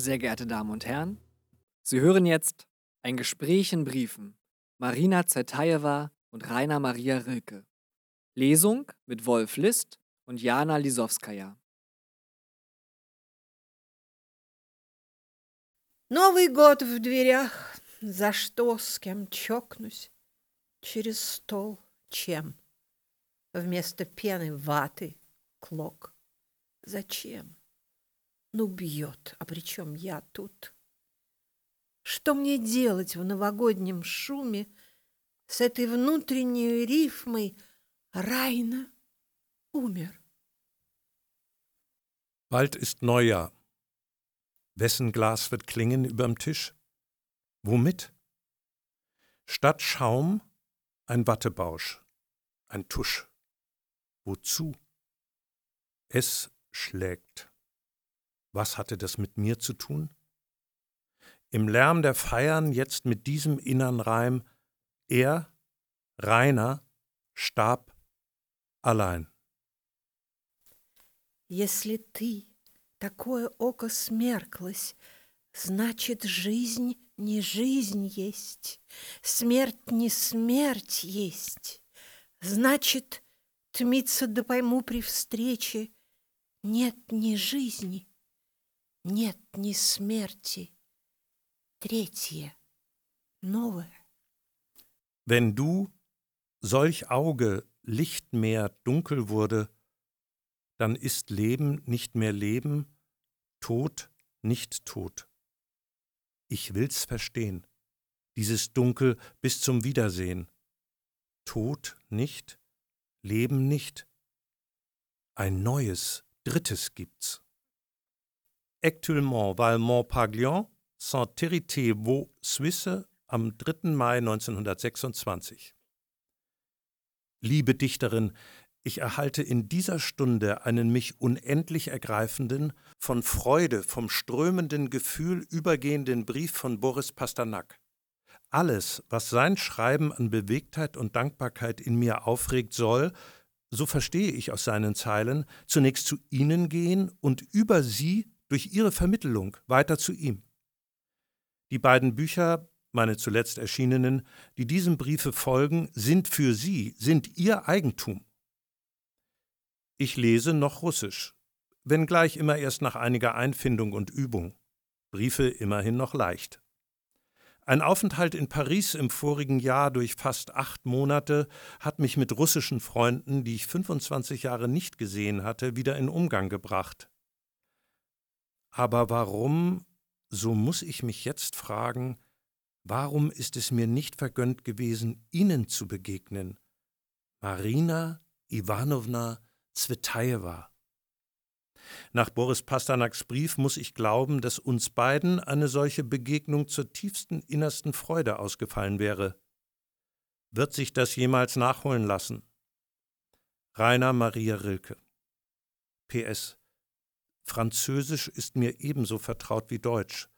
Sehr geehrte Damen und Herren, Sie hören jetzt ein Gespräch in Briefen. Marina Zetajewa und Rainer Maria Rilke. Lesung mit Wolf List und Jana Lisowskaja. Новый год в дверях. За что, с кем чокнусь? Через стол. Чем? Вместо пены ваты, клок. Зачем? Ну, бьет, а при чем я тут? Что мне делать в новогоднем шуме с этой внутренней рифмой «Райна умер»? Bald ist Neujahr. Wessen Glas wird klingen überm Tisch? Womit? Statt Schaum ein Wattebausch, ein Tusch. Wozu? Es schlägt. Was hatte das mit mir zu tun? Im Lärm der Feiern jetzt mit diesem innern Reim, er, Rainer, starb allein. Если ты, такое око смерклось, значит, жизнь не жизнь есть, смерть не смерть есть. Значит, тмиться да пойму при встрече, нет ни жизни, нет ни смерти. Третье, новое. Wenn du, solch Auge, Lichtmeer dunkel wurde, dann ist Leben nicht mehr Leben, Tod nicht Tod. Ich will's verstehen, dieses Dunkel bis zum Wiedersehen. Tod nicht, Leben nicht. Ein neues, drittes gibt's. Actuellement, weil Montpaglion, Saint-Hérité Vaux, Suisse, am 3. Mai 1926. Liebe Dichterin, ich erhalte in dieser Stunde einen mich unendlich ergreifenden, von Freude, vom strömenden Gefühl übergehenden Brief von Boris Pasternak. Alles, was sein Schreiben an Bewegtheit und Dankbarkeit in mir aufregt, soll, so verstehe ich aus seinen Zeilen, zunächst zu Ihnen gehen und über Sie durch Ihre Vermittelung weiter zu ihm. Die beiden Bücher, meine zuletzt erschienenen, die diesem Briefe folgen, sind für Sie, sind Ihr Eigentum. Ich lese noch Russisch, wenngleich immer erst nach einiger Einfindung und Übung. Briefe immerhin noch leicht. Ein Aufenthalt in Paris im vorigen Jahr durch fast acht Monate hat mich mit russischen Freunden, die ich 25 Jahre nicht gesehen hatte, wieder in Umgang gebracht. Aber warum, so muss ich mich jetzt fragen, warum ist es mir nicht vergönnt gewesen, Ihnen zu begegnen? Marina Iwanowna Zvetajewa. Nach Boris Pasternaks Brief muss ich glauben, dass uns beiden eine solche Begegnung zur tiefsten innersten Freude ausgefallen wäre. Wird sich das jemals nachholen lassen? Rainer Maria Rilke. PS. Französisch ist mir ebenso vertraut wie Deutsch.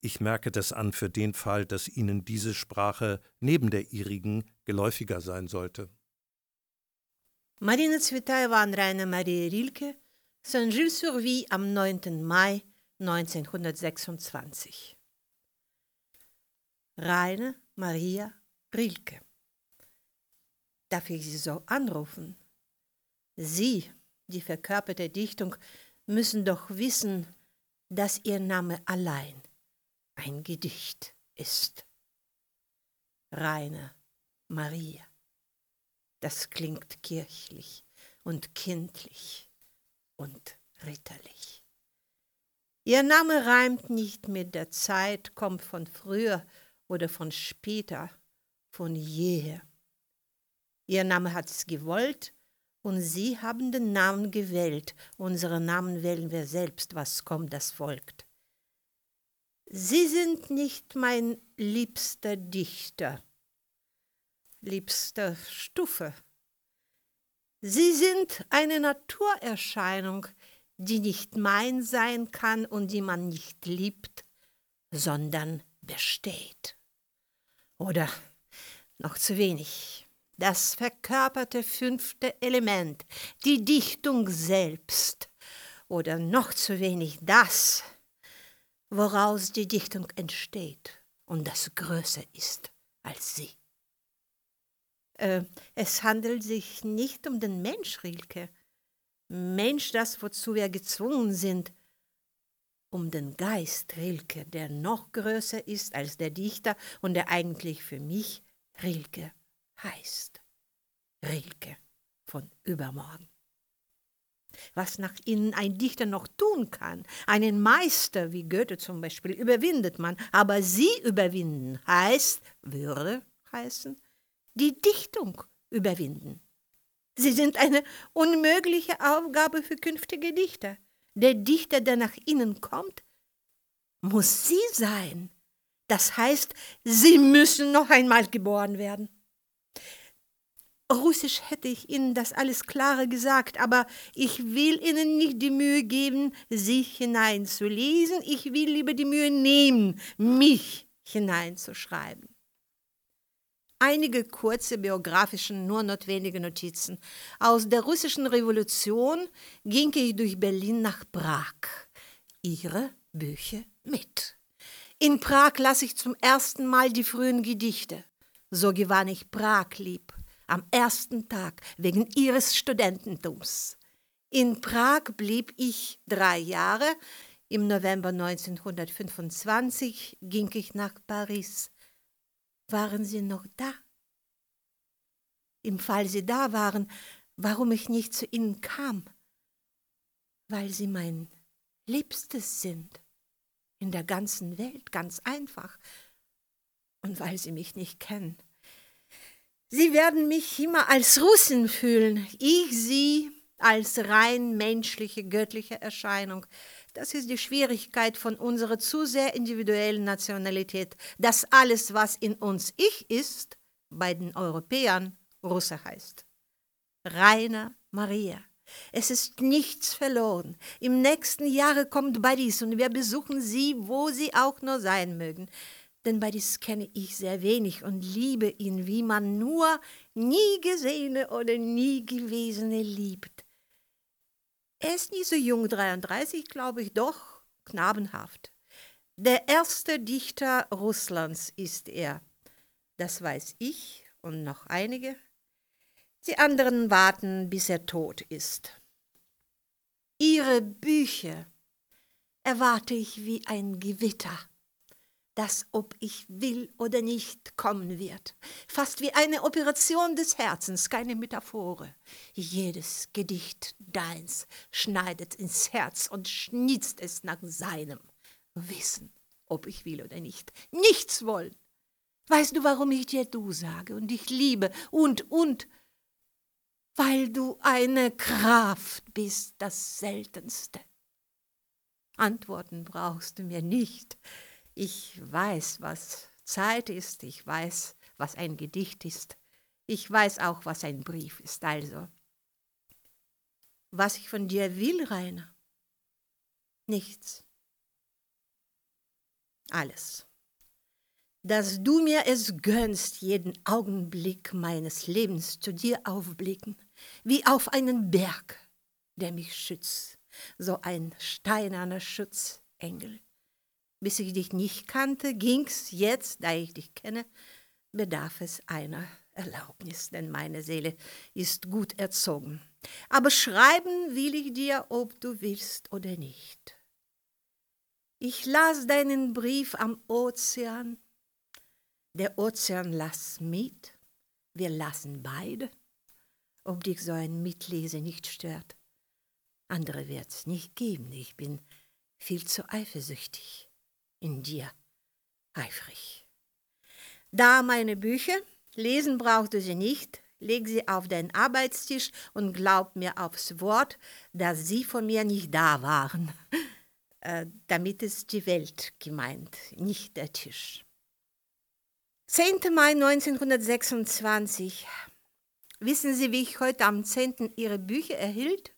Ich merke das an für den Fall, dass Ihnen diese Sprache neben der ihrigen geläufiger sein sollte. Marina Cvetaeva an Rainer Maria Rilke, Saint-Gilles-sur-Vie am 9. Mai 1926. Rainer Maria Rilke. Darf ich Sie so anrufen? Sie, die verkörperte Dichtung müssen doch wissen, dass Ihr Name allein ein Gedicht ist. Rainer Maria. Das klingt kirchlich und kindlich und ritterlich. Ihr Name reimt nicht mit der Zeit, kommt von früher oder von später, von jeher. Ihr Name hat es gewollt und Sie haben den Namen gewählt. Unsere Namen wählen wir selbst, was kommt, das folgt. Sie sind nicht mein liebster Dichter, liebster Stufe. Sie sind eine Naturerscheinung, die nicht mein sein kann und die man nicht liebt, sondern besteht. Oder noch zu wenig. Das verkörperte fünfte Element, die Dichtung selbst. Oder noch zu wenig das, woraus die Dichtung entsteht und das größer ist als sie. Äh, es handelt sich nicht um den Mensch, Rilke. Mensch, das, wozu wir gezwungen sind, um den Geist Rilke, der noch größer ist als der Dichter und der eigentlich für mich Rilke heißt. Rilke von übermorgen. Was nach ihnen ein Dichter noch tun kann, einen Meister wie Goethe zum Beispiel, überwindet man, aber sie überwinden heißt, würde heißen, die Dichtung überwinden. Sie sind eine unmögliche Aufgabe für künftige Dichter. Der Dichter, der nach ihnen kommt, muss sie sein. Das heißt, sie müssen noch einmal geboren werden. Russisch hätte ich Ihnen das alles klarer gesagt, aber ich will Ihnen nicht die Mühe geben, sich hineinzulesen. Ich will lieber die Mühe nehmen, mich hineinzuschreiben. Einige kurze biografische, nur notwendige Notizen. Aus der russischen Revolution ging ich durch Berlin nach Prag. Ihre Bücher mit. In Prag las ich zum ersten Mal die frühen Gedichte. So gewann ich Prag lieb am ersten Tag wegen ihres Studententums. In Prag blieb ich drei Jahre. Im November 1925 ging ich nach Paris. Waren Sie noch da? Im Fall Sie da waren, warum ich nicht zu Ihnen kam? Weil Sie mein Liebstes sind in der ganzen Welt, ganz einfach. Und weil Sie mich nicht kennen. Sie werden mich immer als Russin fühlen, ich sie als rein menschliche, göttliche Erscheinung. Das ist die Schwierigkeit von unserer zu sehr individuellen Nationalität, dass alles, was in uns ich ist, bei den Europäern Russe heißt. Rainer Maria. Es ist nichts verloren. Im nächsten Jahre kommt Paris und wir besuchen sie, wo sie auch nur sein mögen denn beides kenne ich sehr wenig und liebe ihn, wie man nur nie gesehene oder nie gewesene liebt. Er ist nie so jung, 33, glaube ich, doch knabenhaft. Der erste Dichter Russlands ist er. Das weiß ich und noch einige. Die anderen warten, bis er tot ist. Ihre Bücher erwarte ich wie ein Gewitter das, ob ich will oder nicht, kommen wird. Fast wie eine Operation des Herzens, keine Metaphore. Jedes Gedicht deins schneidet ins Herz und schnitzt es nach seinem Wissen, ob ich will oder nicht. Nichts wollen. Weißt du, warum ich dir du sage und dich liebe und, und, weil du eine Kraft bist, das Seltenste. Antworten brauchst du mir nicht. Ich weiß, was Zeit ist, ich weiß, was ein Gedicht ist, ich weiß auch, was ein Brief ist. Also, was ich von dir will, Rainer? Nichts. Alles. Dass du mir es gönnst, jeden Augenblick meines Lebens zu dir aufblicken, wie auf einen Berg, der mich schützt, so ein steinerner Schutzengel bis ich dich nicht kannte, ging's jetzt, da ich dich kenne, bedarf es einer Erlaubnis, denn meine Seele ist gut erzogen. Aber schreiben will ich dir, ob du willst oder nicht. Ich las deinen Brief am Ozean. Der Ozean las mit. Wir lassen beide, ob dich so ein Mitlese nicht stört. Andere wird's nicht geben. Ich bin viel zu eifersüchtig in dir eifrig. Da meine Bücher, lesen brauchst du sie nicht, leg sie auf deinen Arbeitstisch und glaub mir aufs Wort, dass sie von mir nicht da waren. Äh, damit ist die Welt gemeint, nicht der Tisch. 10. Mai 1926. Wissen Sie, wie ich heute am 10. Ihre Bücher erhielt?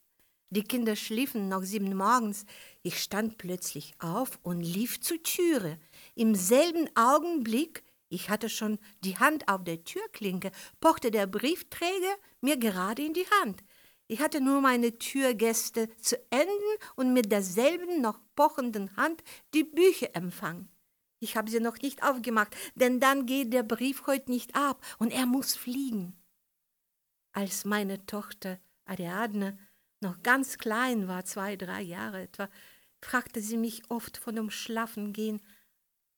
Die Kinder schliefen noch sieben morgens. Ich stand plötzlich auf und lief zur Türe. Im selben Augenblick, ich hatte schon die Hand auf der Türklinke, pochte der Briefträger mir gerade in die Hand. Ich hatte nur meine Türgäste zu enden und mit derselben noch pochenden Hand die Bücher empfangen. Ich habe sie noch nicht aufgemacht, denn dann geht der Brief heute nicht ab und er muss fliegen. Als meine Tochter Ariadne noch ganz klein war, zwei, drei Jahre etwa, fragte sie mich oft von dem Schlafengehen,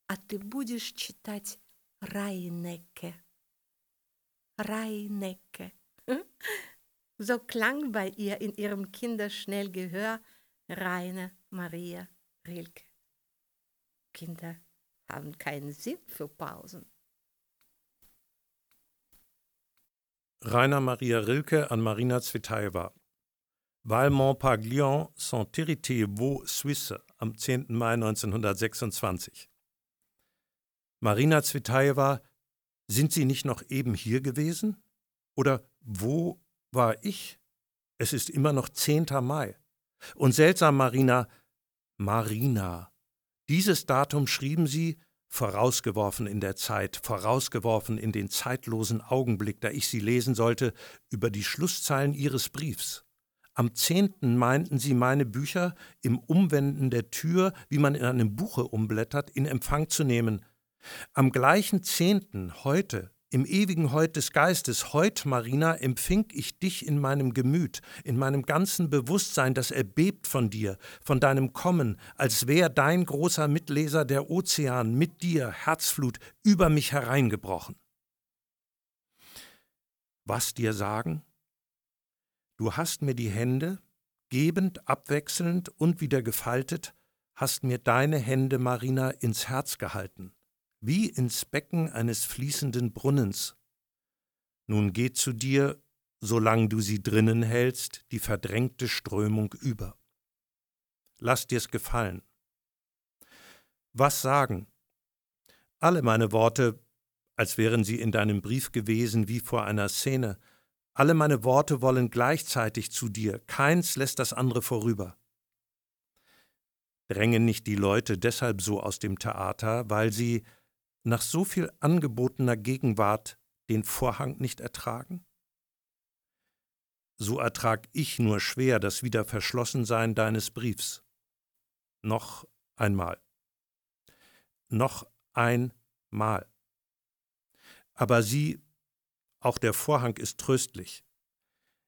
а ты будешь читать Reinecke? Reinecke. So klang bei ihr in ihrem kinderschnell Gehör Raine Maria Rilke. Kinder haben keinen Sinn für Pausen. Rainer Maria Rilke an Marina Zvetaeva. Valmont Paglion, Saint-Héritier Vaux, Suisse, am 10. Mai 1926. Marina Zvetaeva, sind Sie nicht noch eben hier gewesen? Oder wo war ich? Es ist immer noch 10. Mai. Und seltsam, Marina, Marina. Dieses Datum schrieben Sie, vorausgeworfen in der Zeit, vorausgeworfen in den zeitlosen Augenblick, da ich sie lesen sollte, über die Schlusszeilen Ihres Briefs. Am zehnten meinten sie meine Bücher im Umwenden der Tür, wie man in einem Buche umblättert, in Empfang zu nehmen. Am gleichen zehnten, heute, im ewigen Heut des Geistes, heut, Marina, empfing ich dich in meinem Gemüt, in meinem ganzen Bewusstsein, das erbebt von dir, von deinem Kommen, als wär dein großer Mitleser der Ozean mit dir, Herzflut, über mich hereingebrochen. Was dir sagen? Du hast mir die Hände, gebend, abwechselnd und wieder gefaltet, hast mir deine Hände, Marina, ins Herz gehalten wie ins Becken eines fließenden Brunnens. Nun geht zu dir, solang du sie drinnen hältst, die verdrängte Strömung über. Lass dir's gefallen. Was sagen? Alle meine Worte, als wären sie in deinem Brief gewesen wie vor einer Szene, alle meine Worte wollen gleichzeitig zu dir, keins lässt das andere vorüber. Drängen nicht die Leute deshalb so aus dem Theater, weil sie, nach so viel angebotener Gegenwart den Vorhang nicht ertragen? So ertrag ich nur schwer das Wiederverschlossensein deines Briefs. Noch einmal. Noch einmal. Aber sieh, auch der Vorhang ist tröstlich.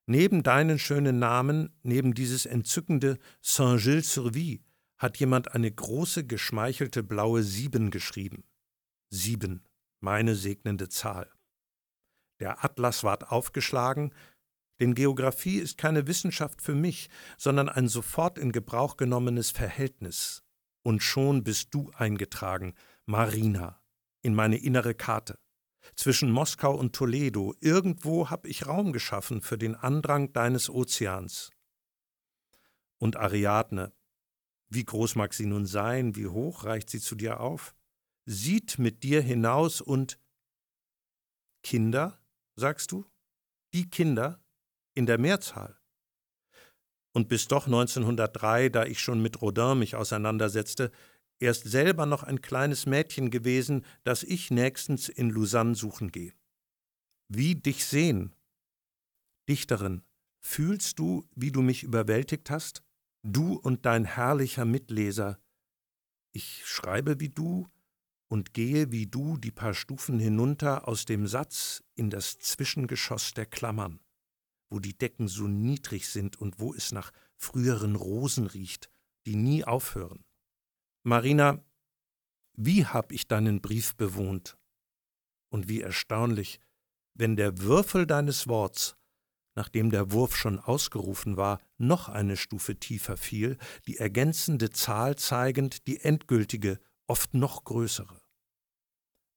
Neben deinen schönen Namen, neben dieses entzückende Saint-Gilles-sur-Vie, hat jemand eine große, geschmeichelte blaue Sieben geschrieben. Sieben, meine segnende Zahl. Der Atlas ward aufgeschlagen, denn Geographie ist keine Wissenschaft für mich, sondern ein sofort in Gebrauch genommenes Verhältnis. Und schon bist du eingetragen, Marina, in meine innere Karte. Zwischen Moskau und Toledo, irgendwo hab ich Raum geschaffen für den Andrang deines Ozeans. Und Ariadne, wie groß mag sie nun sein, wie hoch reicht sie zu dir auf? sieht mit dir hinaus und Kinder, sagst du? Die Kinder in der Mehrzahl. Und bis doch 1903, da ich schon mit Rodin mich auseinandersetzte, erst selber noch ein kleines Mädchen gewesen, das ich nächstens in Lausanne suchen gehe. Wie dich sehen. Dichterin, fühlst du, wie du mich überwältigt hast? Du und dein herrlicher Mitleser. Ich schreibe wie du, und gehe wie du die paar Stufen hinunter aus dem Satz in das Zwischengeschoss der Klammern, wo die Decken so niedrig sind und wo es nach früheren Rosen riecht, die nie aufhören. Marina, wie hab ich deinen Brief bewohnt? Und wie erstaunlich, wenn der Würfel deines Worts, nachdem der Wurf schon ausgerufen war, noch eine Stufe tiefer fiel, die ergänzende Zahl zeigend die endgültige oft noch größere.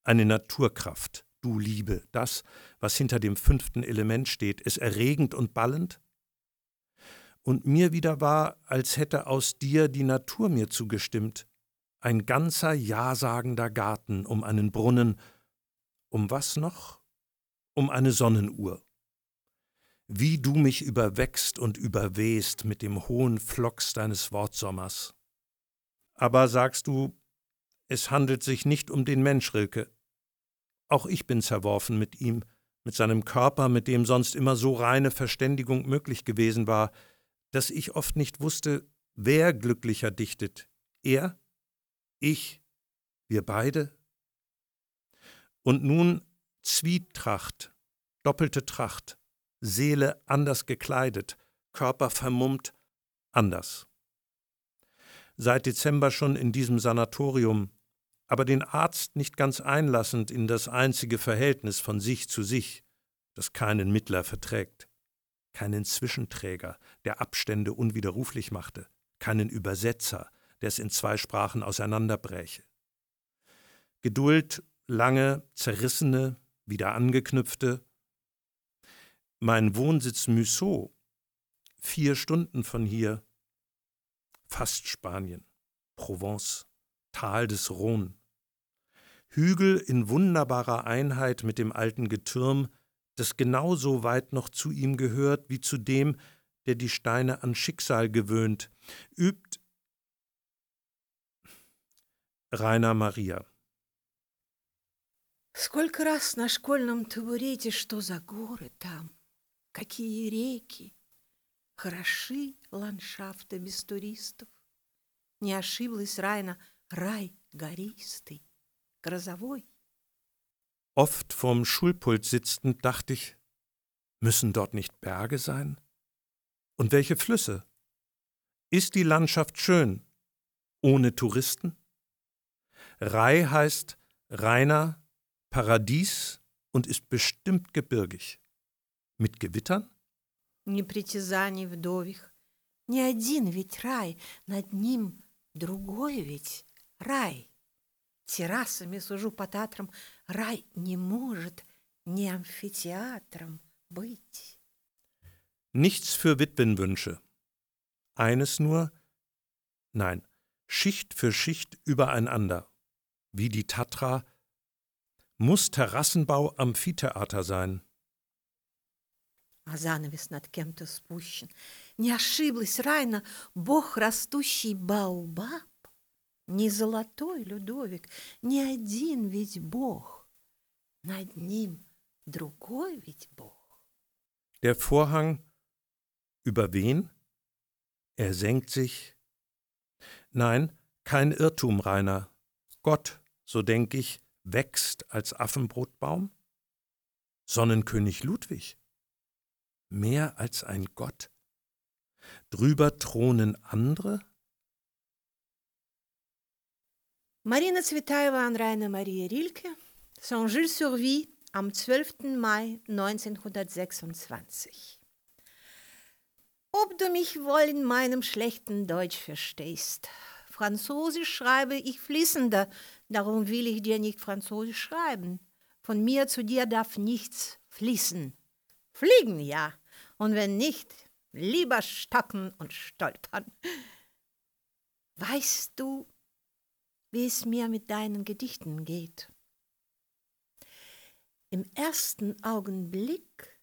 Eine Naturkraft, du Liebe, das, was hinter dem fünften Element steht, ist erregend und ballend? Und mir wieder war, als hätte aus dir die Natur mir zugestimmt, ein ganzer ja-sagender Garten um einen Brunnen, um was noch? Um eine Sonnenuhr. Wie du mich überwächst und überwehst mit dem hohen Flocks deines Wortsommers. Aber sagst du, es handelt sich nicht um den Mensch, Rilke. Auch ich bin zerworfen mit ihm, mit seinem Körper, mit dem sonst immer so reine Verständigung möglich gewesen war, dass ich oft nicht wusste, wer glücklicher dichtet, er, ich, wir beide. Und nun Zwietracht, doppelte Tracht, Seele anders gekleidet, Körper vermummt, anders. Seit Dezember schon in diesem Sanatorium, aber den Arzt nicht ganz einlassend in das einzige Verhältnis von sich zu sich, das keinen Mittler verträgt, keinen Zwischenträger, der Abstände unwiderruflich machte, keinen Übersetzer, der es in zwei Sprachen auseinanderbräche. Geduld, lange, zerrissene, wieder angeknüpfte. Mein Wohnsitz Mussot, vier Stunden von hier, fast Spanien, Provence, Tal des Rhône. Hügel in wunderbarer Einheit mit dem alten Getürm, das genauso weit noch zu ihm gehört wie zu dem, der die Steine an Schicksal gewöhnt, übt Rainer Maria. Сколько раз на школьном табурете, что за горы там, какие реки, хороши ландшафты без туристов. Не ошиблась Райна, рай гористый, грозовой. Oft vorm Schulpult sitzend dachte ich, müssen dort nicht Berge sein? Und welche Flüsse? Ist die Landschaft schön, ohne Touristen? Rai heißt reiner Paradies und ist bestimmt gebirgig. Mit Gewittern? Непритязаний вдових. Не один ведь рай, над ним другой ведь рай. Террасами сужу по татрам, рай не может не амфитеатром быть. Nichts für Witwenwünsche. Eines nur, nein, Schicht für Schicht übereinander, wie die Tatra muss Terrassenbau Amphitheater sein. А занавес над кем-то спущен. Не ошиблась Райна, бог растущий Баобаб. Не золотой Людовик, не один ведь бог. Над ним другой ведь бог. Der Vorhang über wen? Er senkt sich. Nein, kein Irrtum, Rainer. Gott, so denke ich, wächst als Affenbrotbaum? Sonnenkönig Ludwig. Mehr als ein Gott. Drüber thronen andere? Marina Zvetaeva an Rainer Maria Rilke, Saint-Gilles-sur-Vie am 12. Mai 1926. Ob du mich wohl in meinem schlechten Deutsch verstehst, Französisch schreibe ich fließender darum will ich dir nicht Französisch schreiben. Von mir zu dir darf nichts fließen. Fliegen ja, und wenn nicht, lieber stocken und stolpern. Weißt du, wie es mir mit deinen Gedichten geht? Im ersten Augenblick,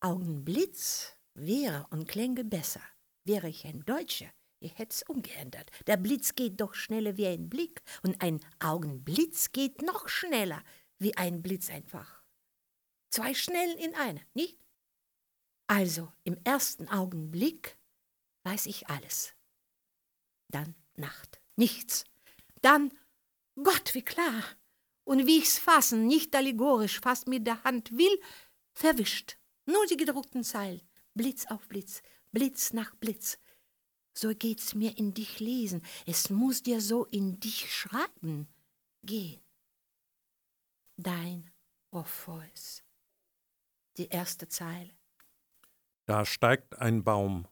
Augenblitz wäre und klänge besser, wäre ich ein Deutscher, ich hätt's umgeändert. Der Blitz geht doch schneller wie ein Blick und ein Augenblitz geht noch schneller wie ein Blitz einfach. Zwei Schnellen in einer, nicht? Also im ersten Augenblick weiß ich alles. Dann Nacht, nichts. Dann Gott, wie klar. Und wie ich's fassen, nicht allegorisch, fast mit der Hand will, verwischt. Nur die gedruckten Zeilen, Blitz auf Blitz, Blitz nach Blitz. So geht's mir in dich lesen. Es muss dir so in dich schreiben. Gehen. Dein Orpheus. Die erste Zeile. Da steigt ein Baum.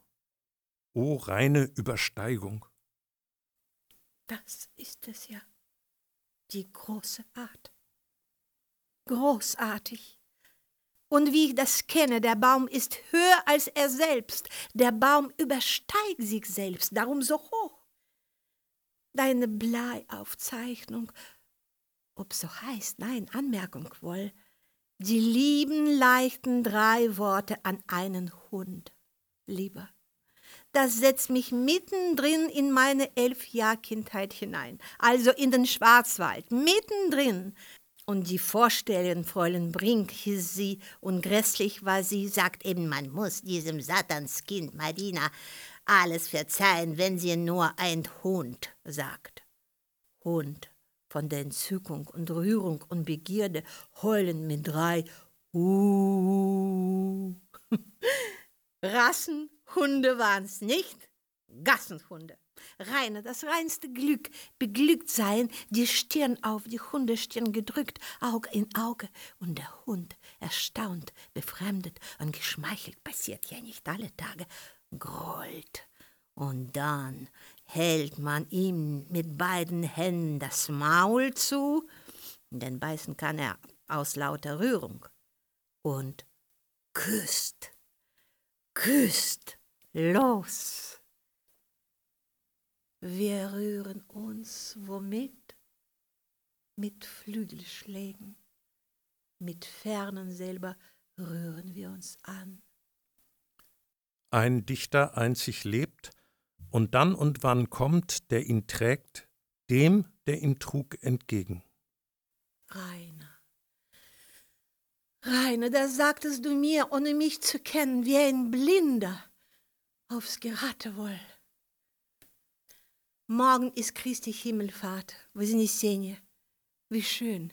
O reine Übersteigung. Das ist es ja. Die große Art. Großartig. Und wie ich das kenne, der Baum ist höher als er selbst. Der Baum übersteigt sich selbst, darum so hoch. Deine Bleiaufzeichnung, ob so heißt, nein, Anmerkung wohl, die lieben leichten drei Worte an einen Hund, lieber. Das setzt mich mittendrin in meine elf Jahr Kindheit hinein, also in den Schwarzwald, mittendrin, Und die Vorstellung, Fräulein Brink hieß sie, und grässlich war sie, sagt eben, man muss diesem Satanskind Marina alles verzeihen, wenn sie nur ein Hund sagt. Hund von der Entzückung und Rührung und Begierde heulen mit drei Uh. Rassenhunde waren's nicht, Gassenhunde. Reine, das reinste Glück, beglückt sein, die Stirn auf die Hundestirn gedrückt, Auge in Auge, und der Hund, erstaunt, befremdet und geschmeichelt, passiert ja nicht alle Tage, grollt. Und dann hält man ihm mit beiden Händen das Maul zu, denn beißen kann er aus lauter Rührung, und küsst, küsst los. Wir rühren uns womit? Mit Flügelschlägen, mit fernen selber rühren wir uns an. Ein Dichter einzig lebt, und dann und wann kommt, der ihn trägt, dem, der ihn trug, entgegen. Rainer, Rainer, da sagtest du mir, ohne mich zu kennen, wie ein Blinder aufs Geratewohl. Morgen ist Christi Himmelfahrt, Вознесение. Wie schön.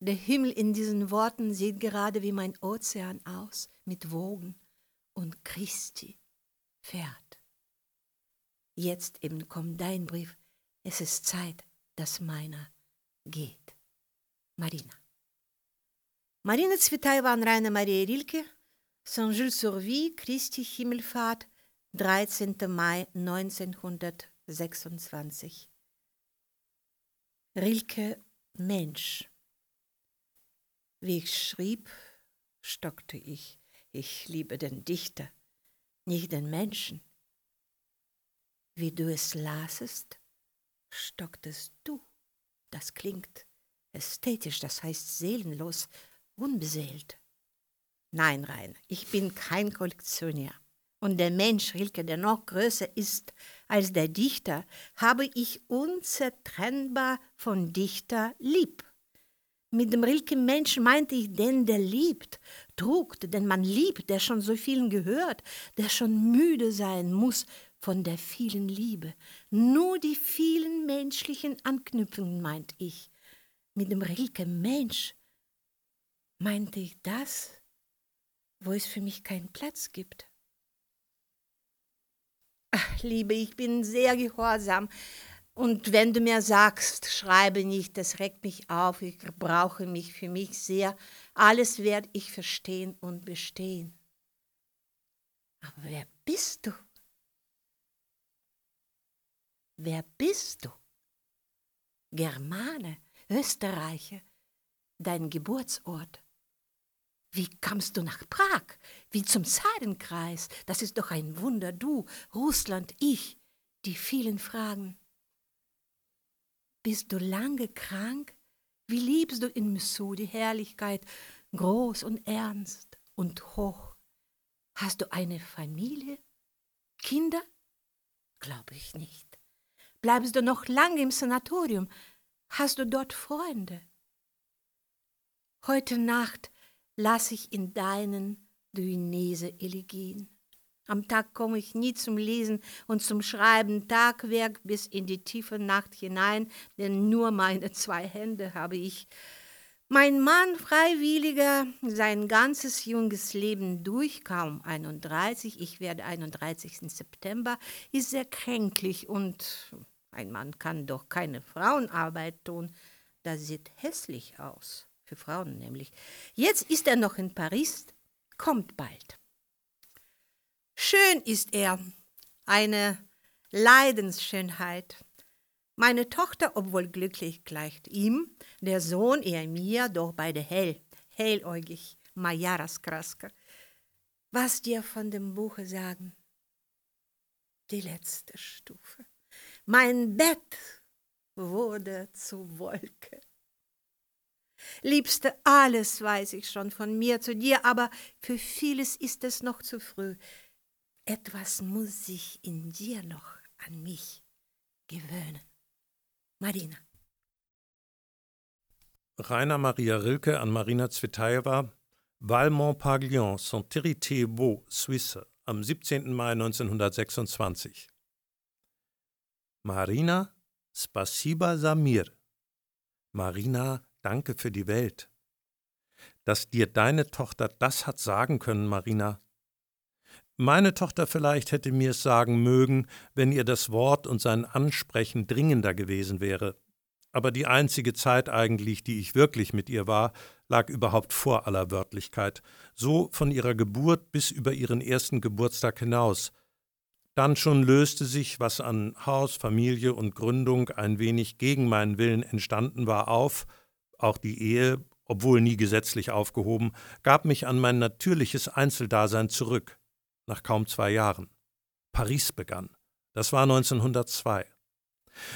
Der Himmel in diesen Worten sieht gerade wie mein Ozean aus, mit Wogen. Und Christi fährt. Jetzt eben kommt dein Brief. Es ist Zeit, dass meiner geht. Marina. Marina Zvetaeva an Rainer Maria Rilke, Saint-Jules-sur-Vie, Christi Himmelfahrt, 13. Mai 1900. 26. Rilke Mensch. Wie ich schrieb, stockte ich. Ich liebe den Dichter, nicht den Menschen. Wie du es lasest, stocktest du. Das klingt ästhetisch, das heißt seelenlos, unbeseelt. Nein, Rein, ich bin kein Kollektionär und der Mensch, Rilke, der noch größer ist als der Dichter, habe ich unzertrennbar von Dichter lieb. Mit dem Rilke-Mensch meinte ich den, der liebt, trugt, den man liebt, der schon so vielen gehört, der schon müde sein muss von der vielen Liebe. Nur die vielen menschlichen Anknüpfungen meint ich. Mit dem Rilke-Mensch meinte ich das, wo es für mich keinen Platz gibt. Ach, Liebe, ich bin sehr gehorsam. Und wenn du mir sagst, schreibe nicht, das regt mich auf, ich brauche mich für mich sehr, alles werde ich verstehen und bestehen. Aber wer bist du? Wer bist du? Germane, Österreicher, dein Geburtsort. Wie kamst du nach Prag? Wie zum Zarenkreis? Das ist doch ein Wunder, du, Russland, ich, die vielen Fragen. Bist du lange krank? Wie liebst du in Messou die Herrlichkeit, groß und ernst und hoch? Hast du eine Familie? Kinder? Glaube ich nicht. Bleibst du noch lange im Sanatorium? Hast du dort Freunde? Heute Nacht lass ich in deinen Duinese Elegien. Am Tag komme ich nie zum Lesen und zum Schreiben Tagwerk bis in die tiefe Nacht hinein, denn nur meine zwei Hände habe ich. Mein Mann, Freiwilliger, sein ganzes junges Leben durch, kaum 31, ich werde 31. September, ist sehr kränklich und ein Mann kann doch keine Frauenarbeit tun. Das sieht hässlich aus für Frauen nämlich. Jetzt ist er noch in Paris, kommt bald. Schön ist er, eine Leidensschönheit. Meine Tochter, obwohl glücklich, gleicht ihm, der Sohn eher mir, doch beide hell, helläugig, Majaras Krasker. Was dir von dem Buche sagen? Die letzte Stufe. Mein Bett wurde zu Wolke. Liebste, alles weiß ich schon von mir zu dir, aber für vieles ist es noch zu früh. Etwas muss sich in dir noch an mich gewöhnen. Marina. Rainer Maria Rilke an Marina Zvetaeva Val Montpaglion, Saint-Héritier Vaux, Suisse, am 17. Mai 1926. Marina, spasiba Samir. Marina, danke für die Welt. Dass dir deine Tochter das hat sagen können, Marina. Meine Tochter vielleicht hätte mir es sagen mögen, wenn ihr das Wort und sein Ansprechen dringender gewesen wäre aber die einzige Zeit eigentlich, die ich wirklich mit ihr war, lag überhaupt vor aller Wörtlichkeit, so von ihrer Geburt bis über ihren ersten Geburtstag hinaus. Dann schon löste sich, was an Haus, Familie und Gründung ein wenig gegen meinen Willen entstanden war, auf, auch die Ehe, obwohl nie gesetzlich aufgehoben, gab mich an mein natürliches Einzeldasein zurück, nach kaum zwei Jahren. Paris begann. Das war 1902.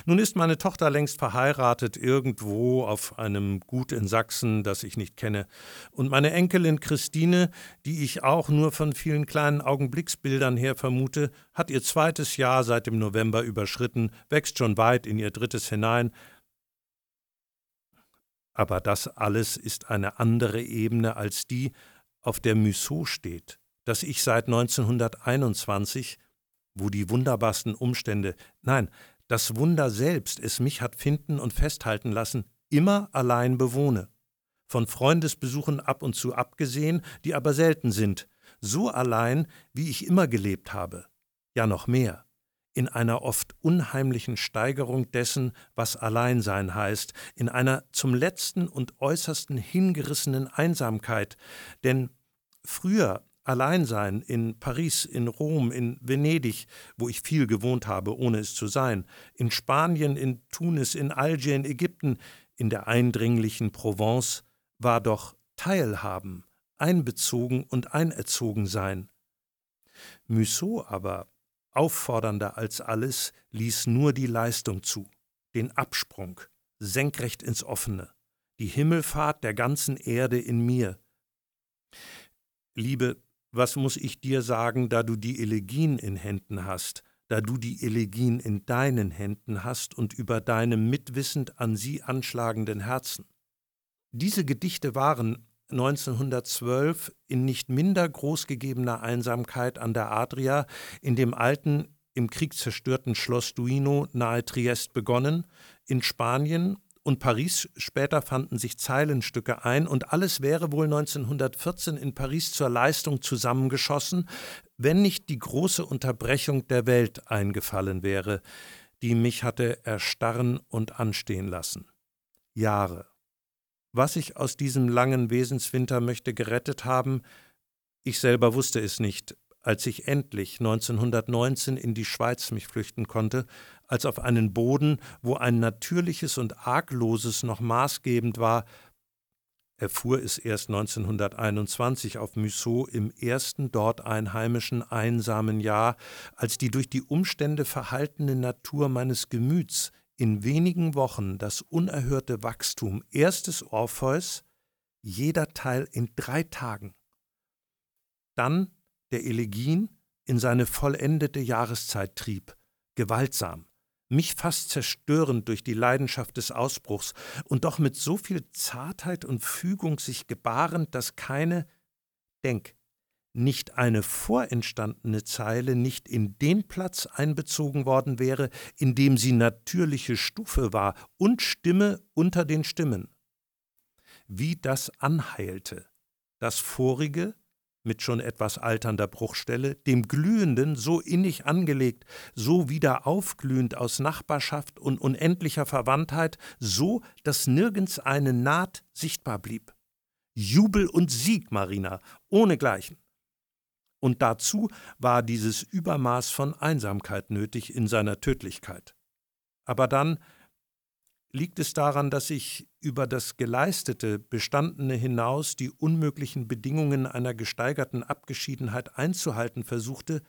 Nun ist meine Tochter längst verheiratet irgendwo auf einem Gut in Sachsen, das ich nicht kenne, und meine Enkelin Christine, die ich auch nur von vielen kleinen Augenblicksbildern her vermute, hat ihr zweites Jahr seit dem November überschritten, wächst schon weit in ihr drittes hinein. Aber das alles ist eine andere Ebene als die, auf der Musso steht, dass ich seit 1921 wo die wunderbarsten Umstände, nein, das Wunder selbst es mich hat finden und festhalten lassen, immer allein bewohne. Von Freundesbesuchen ab und zu abgesehen, die aber selten sind, so allein, wie ich immer gelebt habe. Ja noch mehr, in einer oft unheimlichen Steigerung dessen, was Alleinsein heißt, in einer zum letzten und äußersten hingerissenen Einsamkeit, denn früher Alleinsein in Paris, in Rom, in Venedig, wo ich viel gewohnt habe, ohne es zu sein, in Spanien, in Tunis, in Algier, in Ägypten, in der eindringlichen Provence, war doch Teilhaben, einbezogen und einerzogen sein. Musso aber, auffordernder als alles, ließ nur die Leistung zu, den Absprung, senkrecht ins Offene, die Himmelfahrt der ganzen Erde in mir. Liebe, was muss ich dir sagen, da du die Elegien in Händen hast, da du die Elegien in deinen Händen hast und über deinem mitwissend an sie anschlagenden Herzen? Diese Gedichte waren 1912 in nicht minder großgegebener Einsamkeit an der Adria in dem alten, im Krieg zerstörten Schloss Duino nahe Triest begonnen, in Spanien und Paris. Später fanden sich Zeilenstücke ein und alles wäre wohl 1914 in Paris zur Leistung zusammengeschossen, wenn nicht die große Unterbrechung der Welt eingefallen wäre, die mich hatte erstarren und anstehen lassen. Jahre. Was ich aus diesem langen Wesenswinter möchte gerettet haben, ich selber wusste es nicht, als ich endlich 1919 in die Schweiz mich flüchten konnte, als auf einen Boden, wo ein natürliches und argloses noch maßgebend war, erfuhr es erst 1921 auf Musso im ersten dort einheimischen einsamen Jahr, als die durch die Umstände verhaltene Natur meines Gemüts in wenigen Wochen das unerhörte Wachstum erstes Orpheus, jeder Teil in drei Tagen, dann der Elegien in seine vollendete Jahreszeit trieb, gewaltsam, mich fast zerstörend durch die Leidenschaft des Ausbruchs und doch mit so viel Zartheit und Fügung sich gebarend, dass keine, denk, nicht eine vorentstandene Zeile nicht in den Platz einbezogen worden wäre, in dem sie natürliche Stufe war und Stimme unter den Stimmen. Wie das anheilte, das vorige mit schon etwas alternder Bruchstelle, dem Glühenden so innig angelegt, so wieder aufglühend aus Nachbarschaft und unendlicher Verwandtheit, so, dass nirgends eine Naht sichtbar blieb. Jubel und Sieg, Marina, ohnegleichen. Und dazu war dieses Übermaß von Einsamkeit nötig in seiner Tödlichkeit. Aber dann Liegt es daran, dass ich über das Geleistete, Bestandene hinaus die unmöglichen Bedingungen einer gesteigerten Abgeschiedenheit einzuhalten versuchte,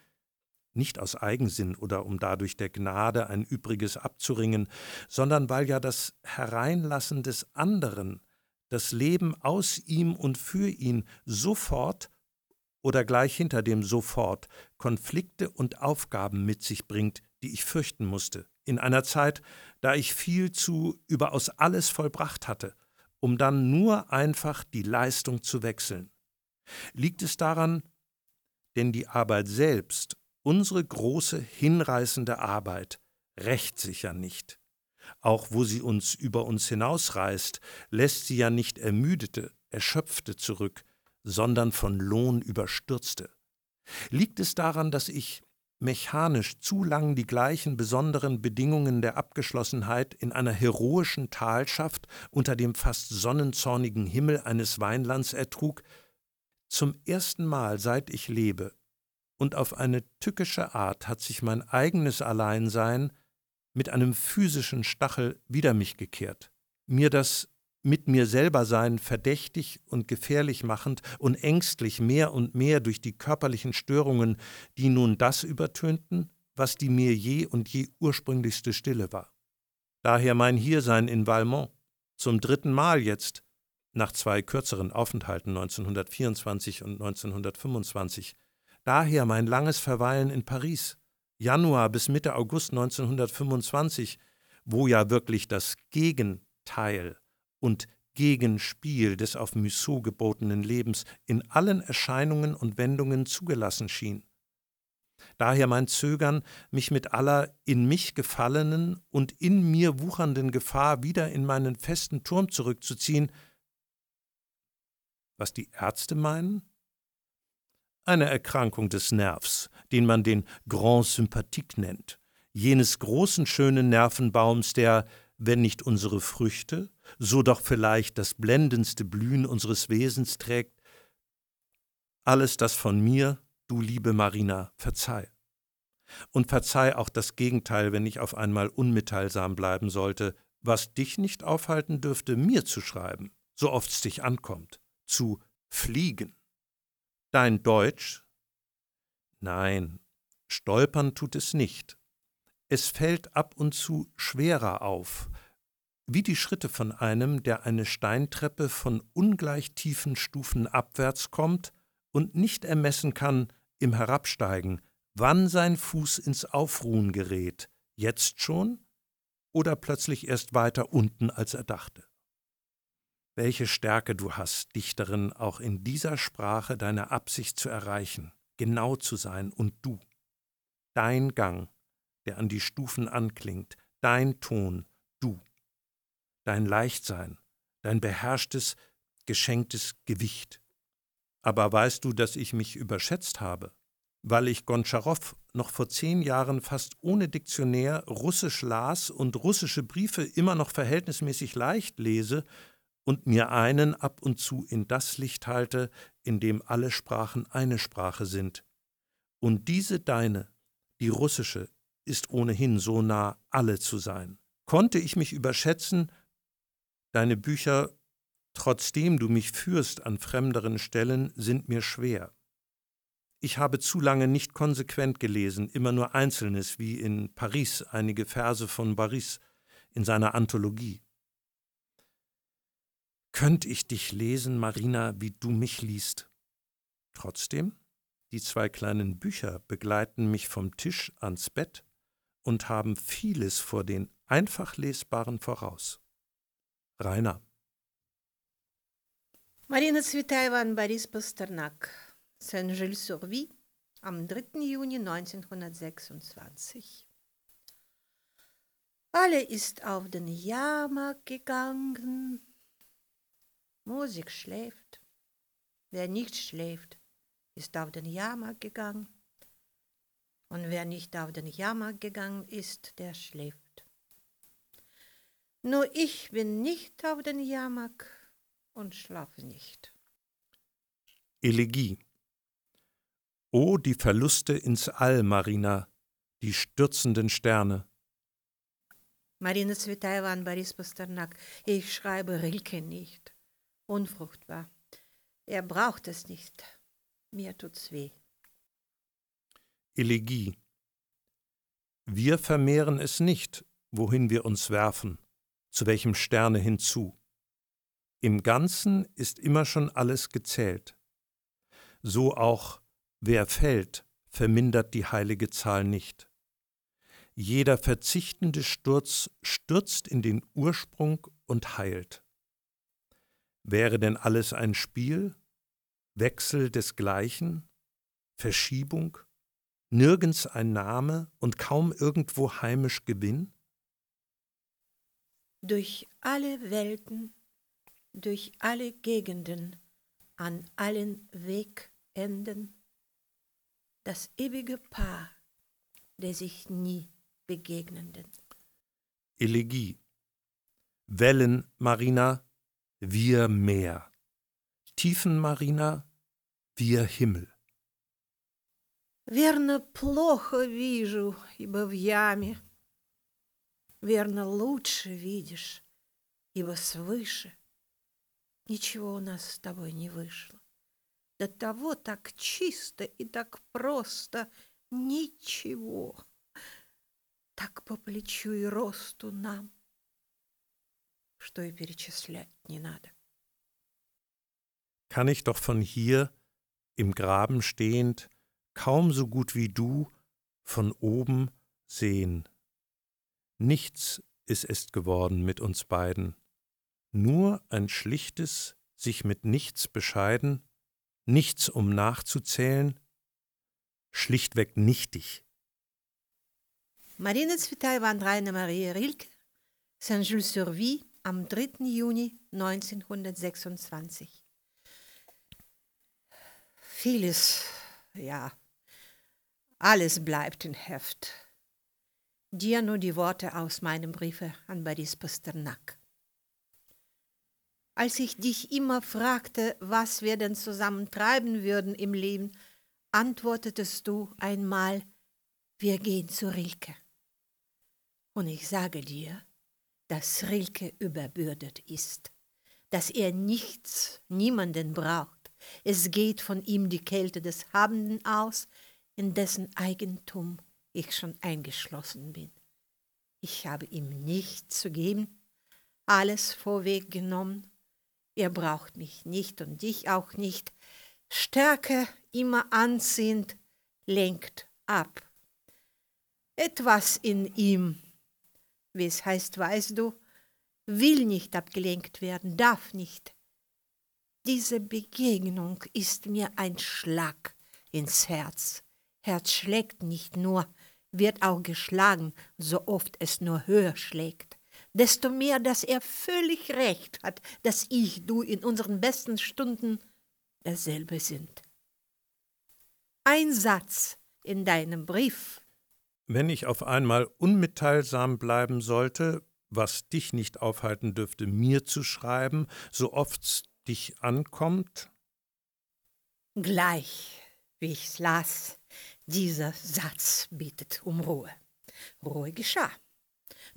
nicht aus Eigensinn oder um dadurch der Gnade ein Übriges abzuringen, sondern weil ja das Hereinlassen des anderen, das Leben aus ihm und für ihn sofort oder gleich hinter dem sofort Konflikte und Aufgaben mit sich bringt, die ich fürchten musste, in einer Zeit, da ich viel zu überaus alles vollbracht hatte um dann nur einfach die Leistung zu wechseln? Liegt es daran, denn die Arbeit selbst, unsere große, hinreißende Arbeit, rächt sich ja nicht. Auch wo sie uns über uns hinausreißt, lässt sie ja nicht Ermüdete, Erschöpfte zurück, sondern von Lohn überstürzte. Liegt es daran, dass ich mechanisch zu lang die gleichen besonderen Bedingungen der Abgeschlossenheit in einer heroischen Talschaft unter dem fast sonnenzornigen Himmel eines Weinlands ertrug, zum ersten Mal seit ich lebe, und auf eine tückische Art hat sich mein eigenes Alleinsein mit einem physischen Stachel wider mich gekehrt, mir das mit mir selber sein verdächtig und gefährlich machend und ängstlich mehr und mehr durch die körperlichen Störungen, die nun das übertönten, was die mir je und je ursprünglichste Stille war. Daher mein Hiersein in Valmont, zum dritten Mal jetzt, nach zwei kürzeren Aufenthalten 1924 und 1925, daher mein langes Verweilen in Paris, Januar bis Mitte August 1925, wo ja wirklich das Gegenteil und Gegenspiel des auf Musso gebotenen Lebens in allen Erscheinungen und Wendungen zugelassen schien. Daher mein Zögern, mich mit aller in mich gefallenen und in mir wuchernden Gefahr wieder in meinen festen Turm zurückzuziehen. Was die Ärzte meinen? Eine Erkrankung des Nervs, den man den Grand Sympathique nennt, jenes großen schönen Nervenbaums, der, wenn nicht unsere Früchte, so doch vielleicht das blendendste Blühen unseres Wesens trägt, alles das von mir, du liebe Marina, verzeih. Und verzeih auch das Gegenteil, wenn ich auf einmal unmitteilsam bleiben sollte, was dich nicht aufhalten dürfte, mir zu schreiben, so oft's dich ankommt, zu fliegen. Dein Deutsch? Nein, stolpern tut es nicht. Es fällt ab und zu schwerer auf, wie die Schritte von einem, der eine Steintreppe von ungleich tiefen Stufen abwärts kommt und nicht ermessen kann im Herabsteigen, wann sein Fuß ins Aufruhen gerät, jetzt schon oder plötzlich erst weiter unten, als er dachte. Welche Stärke du hast, Dichterin, auch in dieser Sprache deine Absicht zu erreichen, genau zu sein und du. Dein Gang, der an die Stufen anklingt, dein Ton, du dein Leichtsein, dein beherrschtes, geschenktes Gewicht. Aber weißt du, dass ich mich überschätzt habe? Weil ich Gontscharow noch vor zehn Jahren fast ohne Diktionär Russisch las und russische Briefe immer noch verhältnismäßig leicht lese und mir einen ab und zu in das Licht halte, in dem alle Sprachen eine Sprache sind. Und diese deine, die russische, ist ohnehin so nah alle zu sein. Konnte ich mich überschätzen, Deine Bücher, trotzdem du mich führst an fremderen Stellen, sind mir schwer. Ich habe zu lange nicht konsequent gelesen, immer nur Einzelnes, wie in Paris einige Verse von Baris in seiner Anthologie. Könnt ich dich lesen, Marina, wie du mich liest? Trotzdem, die zwei kleinen Bücher begleiten mich vom Tisch ans Bett und haben vieles vor den einfach lesbaren voraus. Rainer. Marina Zvetaeva an Boris Pasternak, Saint-Gilles-sur-Vie, am 3. Juni 1926. Alle ist auf den Jahrmarkt gegangen. Musik schläft. Wer nicht schläft, ist auf den Jahrmarkt gegangen. Und wer nicht auf den Jahrmarkt gegangen ist, der schläft. Nur ich bin nicht auf den Jahrmarkt und schlafe nicht. Elegie O die Verluste ins All, Marina, die stürzenden Sterne. Marina Zvetaeva an Boris Pasternak. Ich schreibe Rilke nicht. Unfruchtbar. Er braucht es nicht. Mir tut's weh. Elegie Wir vermehren es nicht, wohin wir uns werfen zu welchem Sterne hinzu. Im Ganzen ist immer schon alles gezählt. So auch, wer fällt, vermindert die heilige Zahl nicht. Jeder verzichtende Sturz stürzt in den Ursprung und heilt. Wäre denn alles ein Spiel? Wechsel desgleichen? Verschiebung? Nirgends ein Name und kaum irgendwo heimisch Gewinn? Durch alle Welten, durch alle Gegenden, an allen Wegenden, das ewige Paar der sich nie begegnenden. Elegie Wellen, Marina, wir Meer. Tiefen, Marina, wir Himmel. Верно, плохо вижу, ибо в яме. Верно, лучше видишь, ибо свыше. Ничего у нас с тобой не вышло. До того так чисто и так просто ничего. Так по плечу и росту нам, что и перечислять не надо. Kann ich doch von hier, im Graben stehend, kaum so gut wie du, von oben sehen. Nichts ist es geworden mit uns beiden, nur ein schlichtes sich mit nichts bescheiden, nichts um nachzuzählen, schlichtweg nichtig. Marina Zvetaeva und Rainer Maria Rilke, Saint-Jules-sur-Vie am 3. Juni 1926. Vieles, ja, alles bleibt in Heft. Dir nur die Worte aus meinem Briefe an Boris Pasternak. Als ich dich immer fragte, was wir denn zusammen treiben würden im Leben, antwortetest du einmal, wir gehen zu Rilke. Und ich sage dir, dass Rilke überbürdet ist, dass er nichts, niemanden braucht. Es geht von ihm die Kälte des Habenden aus, in dessen Eigentum ich schon eingeschlossen bin. Ich habe ihm nichts zu geben, alles vorweggenommen. Er braucht mich nicht und dich auch nicht. Stärke immer anziehend lenkt ab. Etwas in ihm, wie es heißt, weißt du, will nicht abgelenkt werden, darf nicht. Diese Begegnung ist mir ein Schlag ins Herz. Herz schlägt nicht nur, wird auch geschlagen, so oft es nur höher schlägt. Desto mehr, dass er völlig recht hat, dass ich, du in unseren besten Stunden dasselbe sind. Ein Satz in deinem Brief. Wenn ich auf einmal unmitteilsam bleiben sollte, was dich nicht aufhalten dürfte, mir zu schreiben, so oft's dich ankommt? Gleich, wie ich's las, dieser Satz bittet um Ruhe. Ruhe geschah.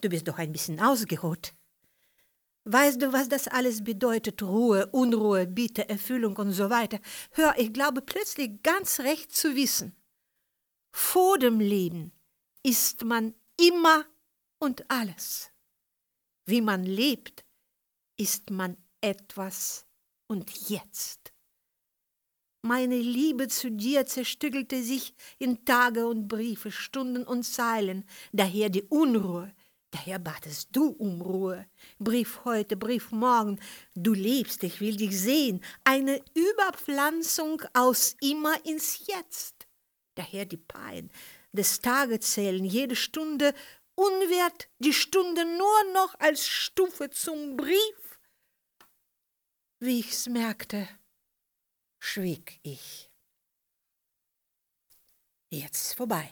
Du bist doch ein bisschen ausgeruht. Weißt du, was das alles bedeutet? Ruhe, Unruhe, Bitte, Erfüllung und so weiter. Hör, ich glaube plötzlich ganz recht zu wissen. Vor dem Leben ist man immer und alles. Wie man lebt, ist man etwas und jetzt. Meine Liebe zu dir zerstückelte sich in Tage und Briefe, Stunden und Zeilen, daher die Unruhe, Daher batest du um Ruhe. Brief heute, Brief morgen. Du lebst, ich will dich sehen. Eine Überpflanzung aus immer ins Jetzt. Daher die Pein des Tagezählen, jede Stunde unwert, die Stunde nur noch als Stufe zum Brief. Wie ich's merkte, schwieg ich. Jetzt vorbei.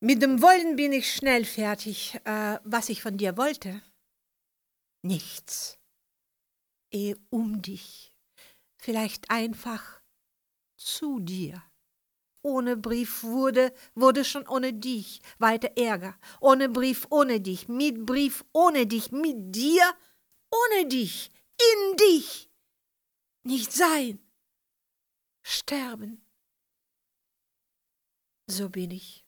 Mit dem Wollen bin ich schnell fertig. Äh, was ich von dir wollte? Nichts. Eh um dich. Vielleicht einfach zu dir. Ohne Brief wurde, wurde schon ohne dich weiter Ärger. Ohne Brief ohne dich, mit Brief ohne dich, mit dir ohne dich, in dich. Nicht sein Sterben. So bin ich.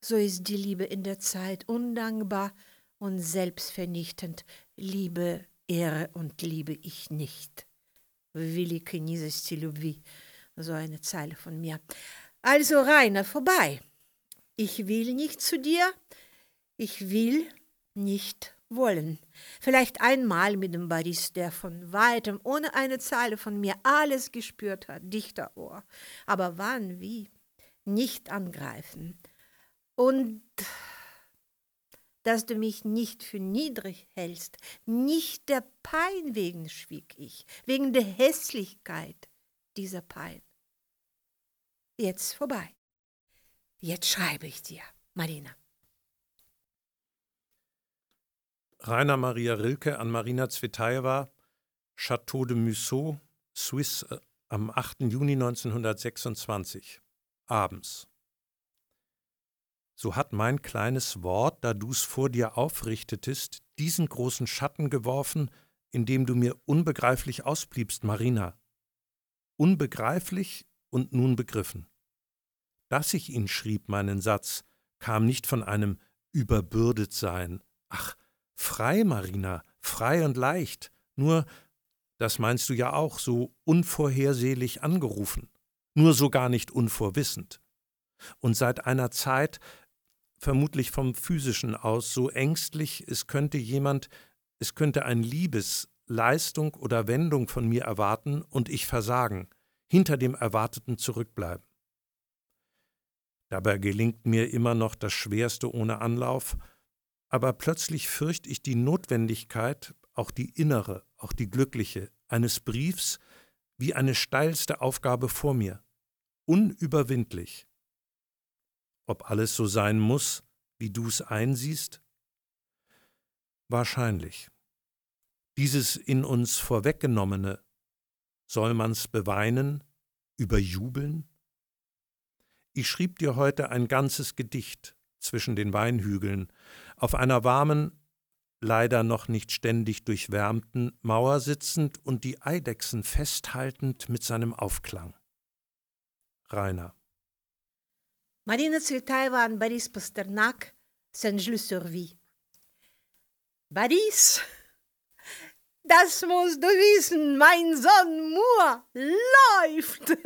So ist die Liebe in der Zeit undankbar und selbstvernichtend. Liebe ehre und liebe ich nicht. Великой низости любви. So eine Zeile von mir. Also, Rainer, vorbei. Ich will nicht zu dir. Ich will nicht wollen. Vielleicht einmal mit dem Baris, der von weitem, ohne eine Zeile von mir, alles gespürt hat, Dichterohr. Aber wann, wie? Nicht angreifen. Und dass du mich nicht für niedrig hältst, nicht der Pein wegen schwieg ich, wegen der Hässlichkeit dieser Pein. Jetzt vorbei. Jetzt schreibe ich dir, Marina. Rainer Maria Rilke an Marina Zvetaeva, Château de Mussot, Swiss, äh, am 8. Juni 1926, abends. So hat mein kleines Wort, da du's vor dir aufrichtetest, diesen großen Schatten geworfen, in dem du mir unbegreiflich ausbliebst, Marina. Unbegreiflich und nun begriffen. Dass ich ihn schrieb, meinen Satz, kam nicht von einem überbürdet sein. Ach, Frei, Marina, frei und leicht, nur, das meinst du ja auch, so unvorhersehlich angerufen, nur so gar nicht unvorwissend. Und seit einer Zeit, vermutlich vom physischen aus, so ängstlich, es könnte jemand, es könnte ein Liebes, Leistung oder Wendung von mir erwarten und ich versagen, hinter dem Erwarteten zurückbleiben. Dabei gelingt mir immer noch das Schwerste ohne Anlauf, aber plötzlich fürcht ich die Notwendigkeit, auch die innere, auch die glückliche, eines Briefs wie eine steilste Aufgabe vor mir, unüberwindlich. Ob alles so sein muss, wie du's einsiehst? Wahrscheinlich. Dieses in uns Vorweggenommene, soll man's beweinen, überjubeln? Ich schrieb dir heute ein ganzes Gedicht zwischen den Weinhügeln, auf einer warmen, leider noch nicht ständig durchwärmten Mauer sitzend und die Eidechsen festhaltend mit seinem Aufklang. Rainer. Marina Tsvetaeva an Boris Pasternak, Saint-Jules-sur-Vie. Boris, das musst du wissen, mein Sohn Moore läuft,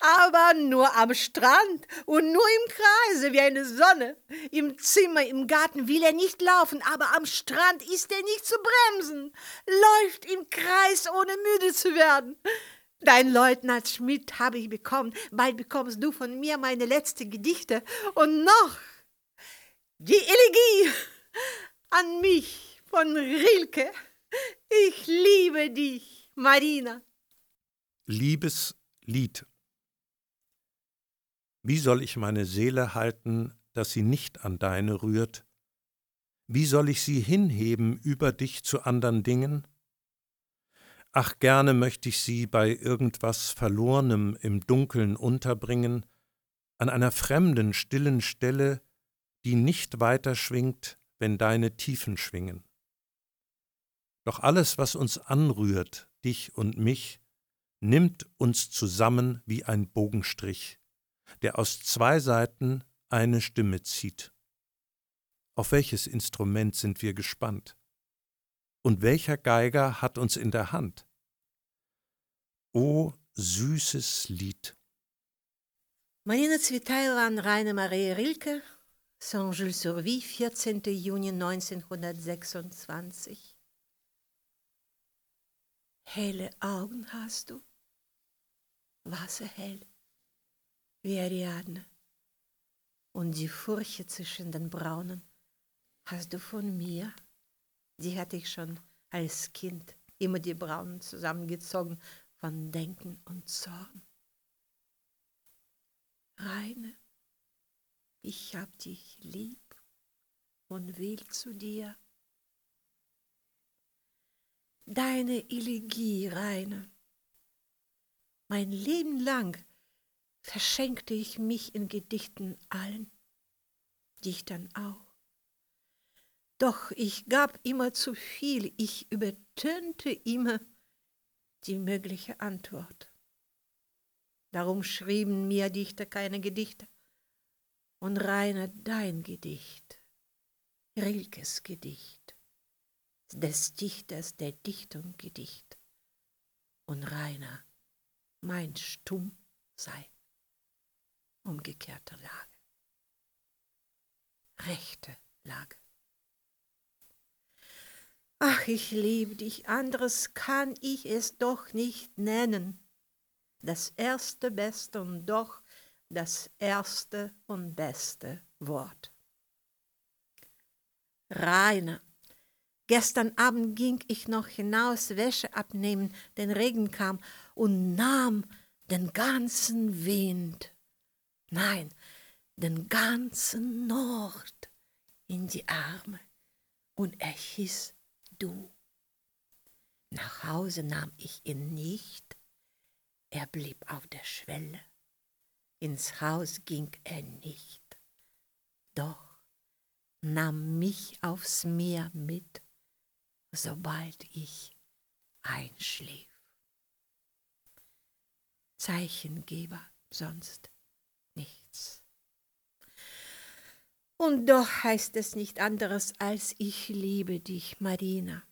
aber nur am Strand und nur im Kreise wie eine Sonne. Im Zimmer, im Garten will er nicht laufen, aber am Strand ist er nicht zu bremsen, läuft im Kreis, ohne müde zu werden. Dein Leutnant Schmidt habe ich bekommen, bald bekommst du von mir meine letzten Gedichte und noch die Elegie an mich von Rilke. Ich liebe dich, Marina. Liebeslied. Wie soll ich meine Seele halten, dass sie nicht an deine rührt? Wie soll ich sie hinheben über dich zu andern Dingen? Ach, gerne möchte ich sie bei irgendwas Verlornem im Dunkeln unterbringen, an einer fremden, stillen Stelle, die nicht weiter schwingt, wenn deine Tiefen schwingen. Doch alles, was uns anrührt, dich und mich, nimmt uns zusammen wie ein Bogenstrich, der aus zwei Seiten eine Stimme zieht. Auf welches Instrument sind wir gespannt? Und welcher Geiger hat uns in der Hand? O süßes Lied! Marina Zvitaeva an Rainer Maria Rilke, Saint-Jules-sur-Vie, 14. Juni 1926 Helle Augen hast du, wasserhell, wie Ariadne. Und die Furche zwischen den Braunen hast du von mir, die hatte ich schon als Kind, immer die Braunen zusammengezogen von Denken und Zorn. Reine, ich hab dich lieb und will zu dir deine Elegie, Reine. Mein Leben lang verschenkte ich mich in Gedichten allen, Dichtern auch. Doch ich gab immer zu viel, ich übertönte immer die mögliche Antwort. Darum schrieben mir Dichter keine Gedichte. Und Rainer dein Gedicht, Rilkes Gedicht des Dichters der Dichtung Gedicht und reiner mein stumm sein. Umgekehrte Lage. Rechte Lage. Ach, ich lieb dich, anderes kann ich es doch nicht nennen. Das erste, beste und doch das erste und beste Wort. Rainer, gestern Abend ging ich noch hinaus Wäsche abnehmen, den Regen kam und nahm den ganzen Wind, nein, den ganzen Nord in die Arme. Und er hieß du. Nach Hause nahm ich ihn nicht, er blieb auf der Schwelle. Ins Haus ging er nicht, doch nahm mich aufs Meer mit, sobald ich einschlief. Zeichengeber, sonst nichts. Und doch heißt es nicht anderes als ich liebe dich, Marina.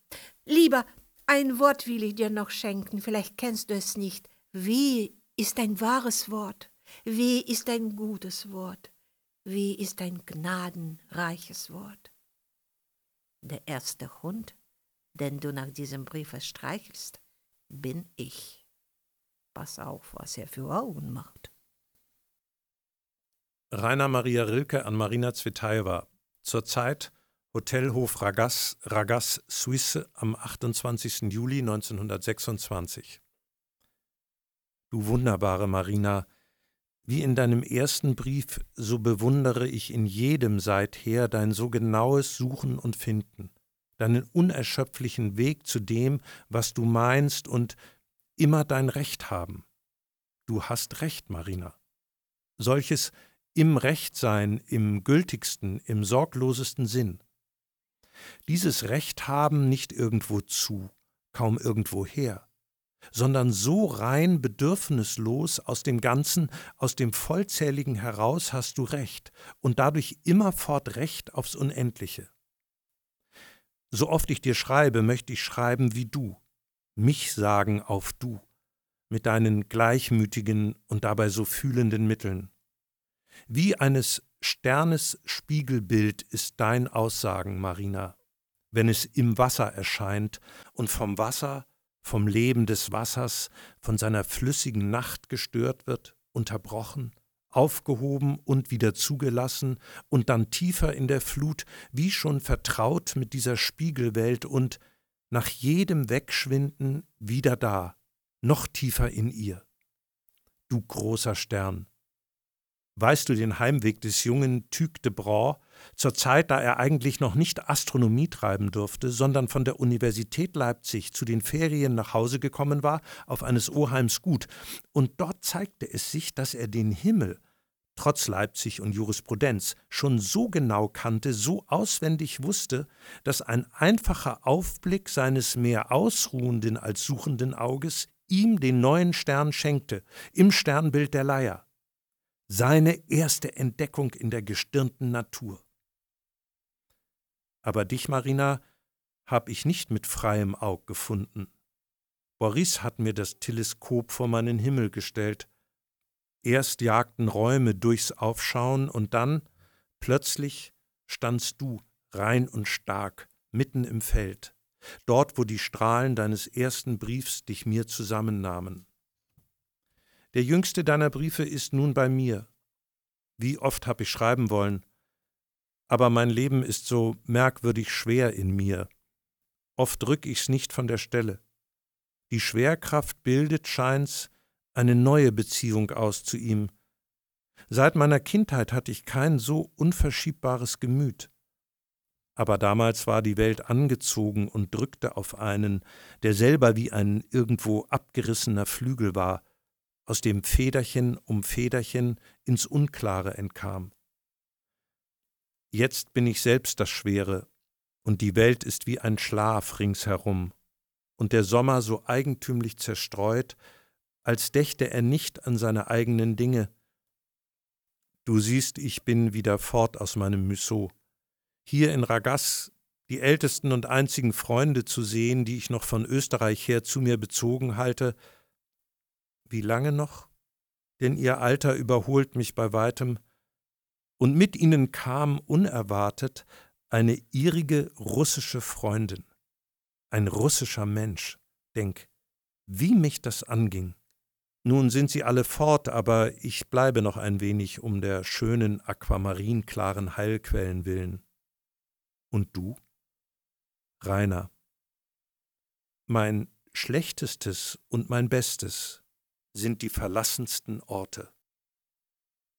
Lieber, ein Wort will ich dir noch schenken, vielleicht kennst du es nicht. Wie ist ein wahres Wort? Wie ist ein gutes Wort? Wie ist ein gnadenreiches Wort? Der erste Hund, den du nach diesem Briefe streichelst, bin ich. Pass auf, was er für Augen macht. Rainer Maria Rilke an Marina Zvetaeva. Zurzeit Hotelhof Ragas, Ragas, Suisse am 28. Juli 1926. Du wunderbare Marina, wie in deinem ersten Brief, so bewundere ich in jedem seither dein so genaues Suchen und Finden, deinen unerschöpflichen Weg zu dem, was du meinst und immer dein Recht haben. Du hast Recht, Marina. Solches im Rechtsein, im gültigsten, im sorglosesten Sinn. Dieses Recht haben nicht irgendwo zu, kaum irgendwo her, sondern so rein bedürfnislos aus dem Ganzen, aus dem Vollzähligen heraus hast du Recht und dadurch immerfort Recht aufs Unendliche. So oft ich dir schreibe, möchte ich schreiben wie du, mich sagen auf du, mit deinen gleichmütigen und dabei so fühlenden Mitteln. Wie eines Sternes Spiegelbild ist dein Aussagen, Marina, wenn es im Wasser erscheint und vom Wasser, vom Leben des Wassers, von seiner flüssigen Nacht gestört wird, unterbrochen, aufgehoben und wieder zugelassen und dann tiefer in der Flut, wie schon vertraut mit dieser Spiegelwelt und nach jedem Wegschwinden wieder da, noch tiefer in ihr. Du großer Stern, Weißt du den Heimweg des jungen Tyc de Braun, zur Zeit, da er eigentlich noch nicht Astronomie treiben durfte, sondern von der Universität Leipzig zu den Ferien nach Hause gekommen war, auf eines Oheims Gut, und dort zeigte es sich, dass er den Himmel, trotz Leipzig und Jurisprudenz, schon so genau kannte, so auswendig wusste, dass ein einfacher Aufblick seines mehr ausruhenden als suchenden Auges ihm den neuen Stern schenkte, im Sternbild der Leier seine erste Entdeckung in der gestirnten Natur. Aber dich, Marina, hab ich nicht mit freiem Aug gefunden. Boris hat mir das Teleskop vor meinen Himmel gestellt. Erst jagten Räume durchs Aufschauen und dann, plötzlich, standst du, rein und stark, mitten im Feld, dort, wo die Strahlen deines ersten Briefs dich mir zusammennahmen. Der jüngste deiner Briefe ist nun bei mir. Wie oft habe ich schreiben wollen, aber mein Leben ist so merkwürdig schwer in mir. Oft rück ich's nicht von der Stelle. Die Schwerkraft bildet, scheint's, eine neue Beziehung aus zu ihm. Seit meiner Kindheit hatte ich kein so unverschiebbares Gemüt. Aber damals war die Welt angezogen und drückte auf einen, der selber wie ein irgendwo abgerissener Flügel war, aus dem Federchen um Federchen ins Unklare entkam. Jetzt bin ich selbst das Schwere, und die Welt ist wie ein Schlaf ringsherum, und der Sommer so eigentümlich zerstreut, als dächte er nicht an seine eigenen Dinge. Du siehst, ich bin wieder fort aus meinem Museau. Hier in Ragas die ältesten und einzigen Freunde zu sehen, die ich noch von Österreich her zu mir bezogen halte, wie lange noch? Denn ihr Alter überholt mich bei weitem, und mit ihnen kam unerwartet eine irige russische Freundin, ein russischer Mensch. Denk, wie mich das anging. Nun sind sie alle fort, aber ich bleibe noch ein wenig um der schönen aquamarinklaren Heilquellen willen. Und du? Rainer. Mein schlechtestes und mein bestes sind die verlassensten Orte.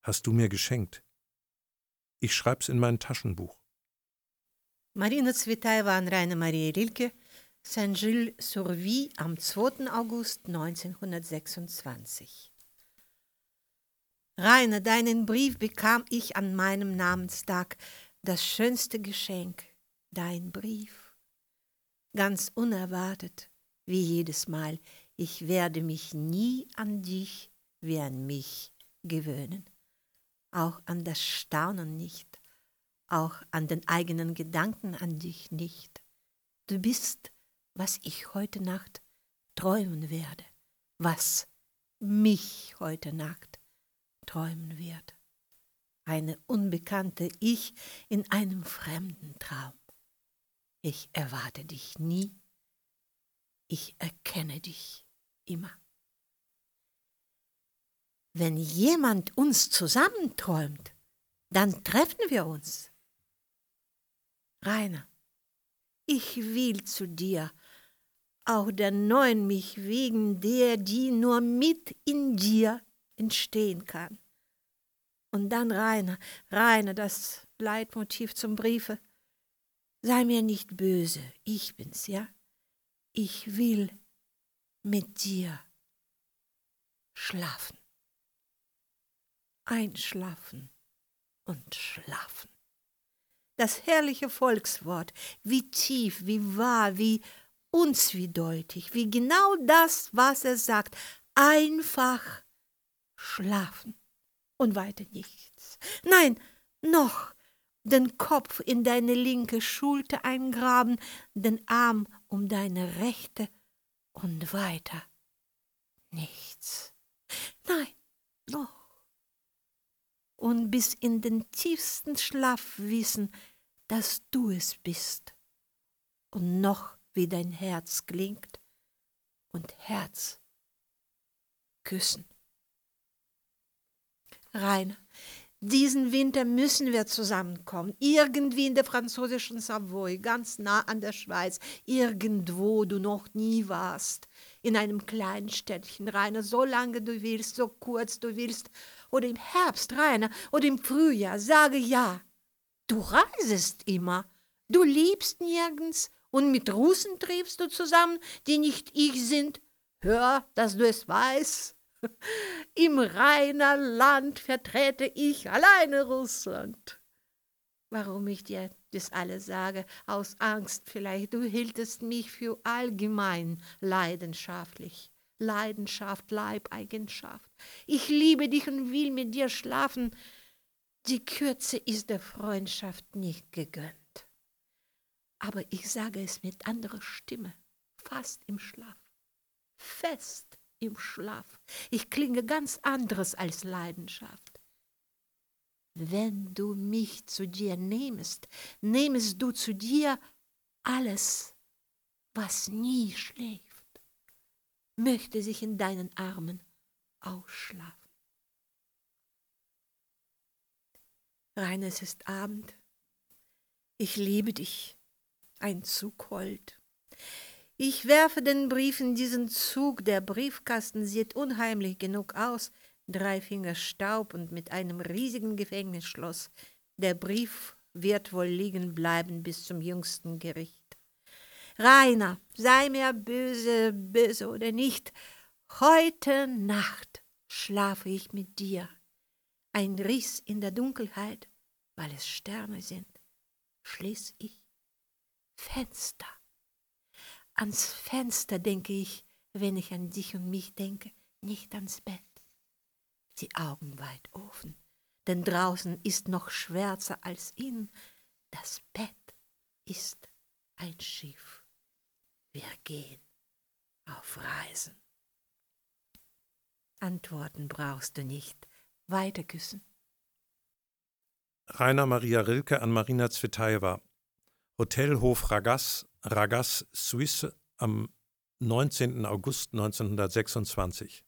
Hast du mir geschenkt. Ich schreib's in mein Taschenbuch. Marina Zvetaeva an Rainer Maria Rilke, Saint-Gilles-sur-Vie am 2. August 1926. Rainer, deinen Brief bekam ich an meinem Namenstag, das schönste Geschenk, dein Brief. Ganz unerwartet, wie jedes Mal, ich werde mich nie an dich wie an mich gewöhnen, auch an das Staunen nicht auch an den eigenen Gedanken an dich nicht. Du bist, was ich heute Nacht träumen werde, was mich heute Nacht träumen wird. Eine unbekannte Ich in einem fremden Traum. Ich erwarte dich nie, ich erkenne dich immer. Wenn jemand uns zusammenträumt, dann treffen wir uns. Rainer, ich will zu dir, auch der Neuen mich wegen der, die nur mit in dir entstehen kann. Und dann Rainer, Rainer, das Leitmotiv zum Briefe. Sei mir nicht böse, ich bin's, ja? Ich will mit dir schlafen. Einschlafen und schlafen das herrliche Volkswort, wie tief, wie wahr, wie unzwiedeutig, wie genau das, was er sagt, einfach schlafen und weiter nichts. Nein, noch den Kopf in deine linke Schulter eingraben, den Arm um deine rechte und weiter nichts. Nein, noch und bis in den tiefsten Schlaf wissen, dass du es bist und noch wie dein Herz klingt und Herz küssen. Rainer, diesen Winter müssen wir zusammenkommen, irgendwie in der französischen Savoy, ganz nah an der Schweiz, irgendwo du noch nie warst, in einem kleinen Städtchen, Rainer, so lange du willst, so kurz du willst, oder im Herbst, Rainer, oder im Frühjahr, sage ja. Du reisest immer, du liebst nirgends und mit Russen triebst du zusammen, die nicht ich sind. Hör, dass du es weißt. Im reiner Land vertrete ich alleine Russland. Warum ich dir das alles sage? Aus Angst vielleicht, du hieltest mich für allgemein leidenschaftlich. Leidenschaft, Leibeigenschaft. Ich liebe dich und will mit dir schlafen. Die Kürze ist der Freundschaft nicht gegönnt. Aber ich sage es mit anderer Stimme, fast im Schlaf, fest im Schlaf. Ich klinge ganz anderes als Leidenschaft. Wenn du mich zu dir nehmest, nehmest du zu dir alles, was nie schläft möchte sich in deinen Armen ausschlafen. Rainer, es ist Abend. Ich liebe dich, ein Zug hold. Ich werfe den Brief in diesen Zug, der Briefkasten sieht unheimlich genug aus, drei Finger Staub und mit einem riesigen Gefängnisschloss. Der Brief wird wohl liegen bleiben bis zum jüngsten Gericht. Rainer, sei mir böse, böse oder nicht, heute Nacht schlafe ich mit dir. Ein Riss in der Dunkelheit, weil es Sterne sind, schließ ich. Fenster. Ans Fenster denke ich, wenn ich an dich und mich denke, nicht ans Bett. Die Augen weit offen, denn draußen ist noch schwärzer als innen. Das Bett ist ein Schiff. Wir gehen auf Reisen. Antworten brauchst du nicht. Weiter küssen. Rainer Maria Rilke an Marina Zvetaeva. Hotelhof Ragas, Ragas, Suisse am 19. August 1926.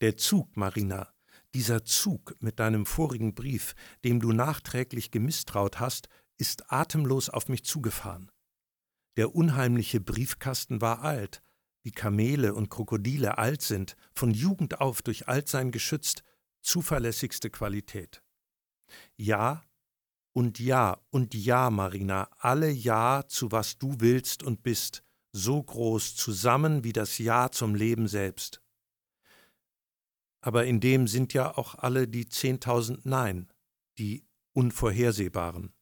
Der Zug, Marina, dieser Zug mit deinem vorigen Brief, dem du nachträglich gemisstraut hast, ist atemlos auf mich zugefahren. Der unheimliche Briefkasten war alt, wie Kamele und Krokodile alt sind, von Jugend auf durch Altsein geschützt, zuverlässigste Qualität. Ja und ja und ja, Marina, alle Ja zu was du willst und bist, so groß zusammen wie das Ja zum Leben selbst. Aber in dem sind ja auch alle die zehntausend Nein, die unvorhersehbaren.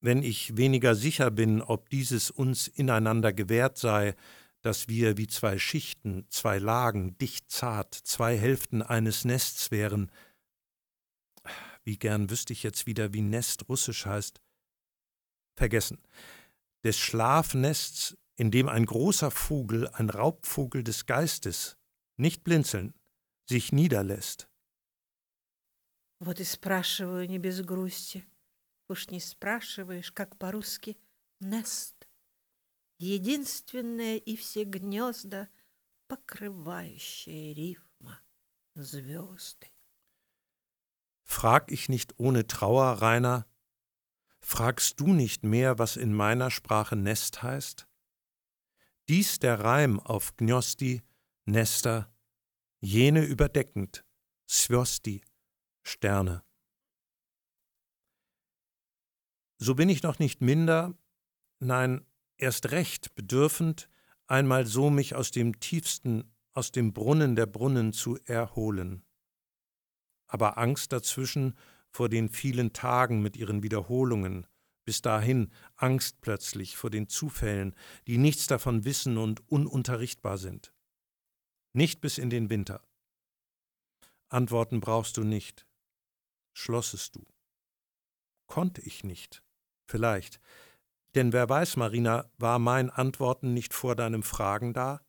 Wenn ich weniger sicher bin, ob dieses uns ineinander gewährt sei, dass wir wie zwei Schichten, zwei Lagen, dicht zart, zwei Hälften eines Nests wären, wie gern wüsste ich jetzt wieder, wie Nest russisch heißt. Vergessen. Des Schlafnests in dem ein großer Vogel, ein Raubvogel des Geistes, nicht blinzeln, sich niederlässt. Вот и спрашиваю не без грусти. Уж не спрашиваешь, как по-русски «нест». Единственное и все гнезда, покрывающее рифма звезды. Frag ich nicht ohne Trauer, Rainer? Fragst du nicht mehr, was in meiner Sprache Nest heißt? Dies der Reim auf Gnosti, Nester, jene überdeckend, Svosti, Sterne. So bin ich noch nicht minder, nein, erst recht bedürfend, einmal so mich aus dem tiefsten, aus dem Brunnen der Brunnen zu erholen. Aber Angst dazwischen vor den vielen Tagen mit ihren Wiederholungen, bis dahin Angst plötzlich vor den Zufällen, die nichts davon wissen und ununterrichtbar sind. Nicht bis in den Winter. Antworten brauchst du nicht. Schlossest du. Konnte ich nicht. Vielleicht. Denn wer weiß, Marina, war mein Antworten nicht vor deinem Fragen da?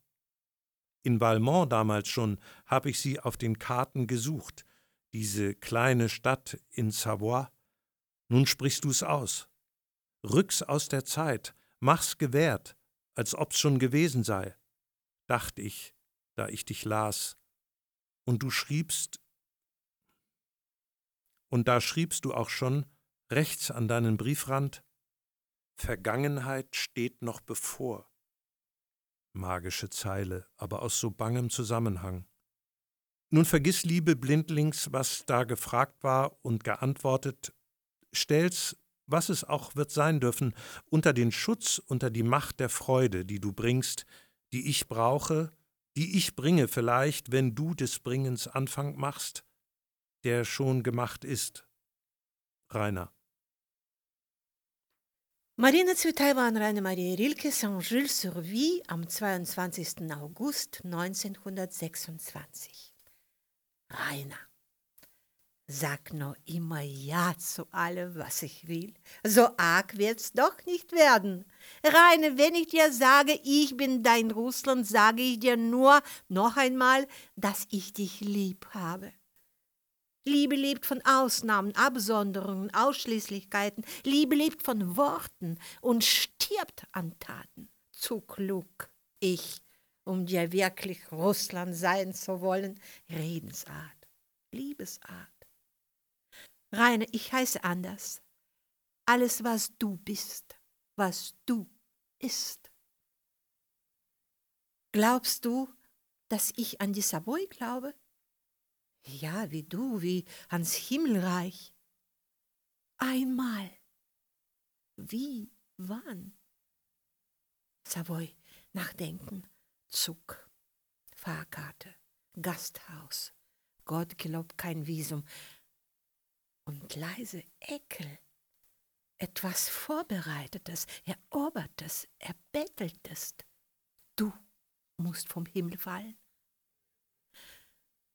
In Valmont damals schon habe ich sie auf den Karten gesucht, diese kleine Stadt in Savoie. Nun sprichst du's aus rück's aus der Zeit, mach's gewährt, als ob's schon gewesen sei, dacht ich, da ich dich las. Und du schriebst, und da schriebst du auch schon, rechts an deinen Briefrand, Vergangenheit steht noch bevor. Magische Zeile, aber aus so bangem Zusammenhang. Nun vergiss, liebe blindlings, was da gefragt war und geantwortet, stell's was es auch wird sein dürfen, unter den Schutz, unter die Macht der Freude, die du bringst, die ich brauche, die ich bringe vielleicht, wenn du des Bringens Anfang machst, der schon gemacht ist. Rainer. Marina Tsvetaeva an Rainer Maria Rilke, Saint-Gilles-sur-Vie am 22. August 1926. Rainer. Sag nur immer Ja zu allem, was ich will. So arg wird's doch nicht werden. Reine, wenn ich dir sage, ich bin dein Russland, sage ich dir nur noch einmal, dass ich dich lieb habe. Liebe lebt von Ausnahmen, Absonderungen, Ausschließlichkeiten. Liebe lebt von Worten und stirbt an Taten. Zu klug, ich, um dir wirklich Russland sein zu wollen. Redensart, Liebesart. Rainer, ich heiße anders. Alles, was du bist, was du ist. Glaubst du, dass ich an die Savoy glaube? Ja, wie du, wie ans Himmelreich. Einmal. Wie, wann? Savoy, nachdenken, Zug, Fahrkarte, Gasthaus. Gott glaubt kein Visum, und leise Ekel. Etwas Vorbereitetes, Erobertes, Erbetteltes. Du musst vom Himmel fallen.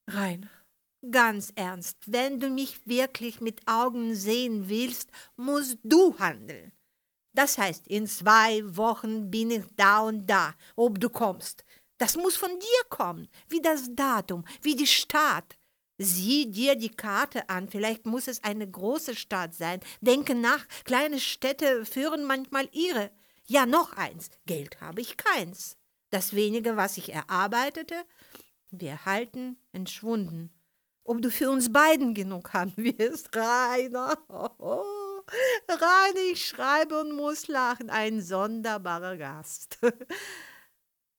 Rein, ganz ernst, wenn du mich wirklich mit Augen sehen willst, musst du handeln. Das heißt, in zwei Wochen bin ich da und da, ob du kommst. Das muss von dir kommen, wie das Datum, wie die Stadt, Sieh dir die Karte an, vielleicht muss es eine große Stadt sein. Denke nach, kleine Städte führen manchmal ihre. Ja, noch eins, Geld habe ich keins. Das wenige, was ich erarbeitete, wir halten entschwunden. Ob du für uns beiden genug haben wirst, Rainer. Rainer, ich schreibe und muss lachen, ein sonderbarer Gast.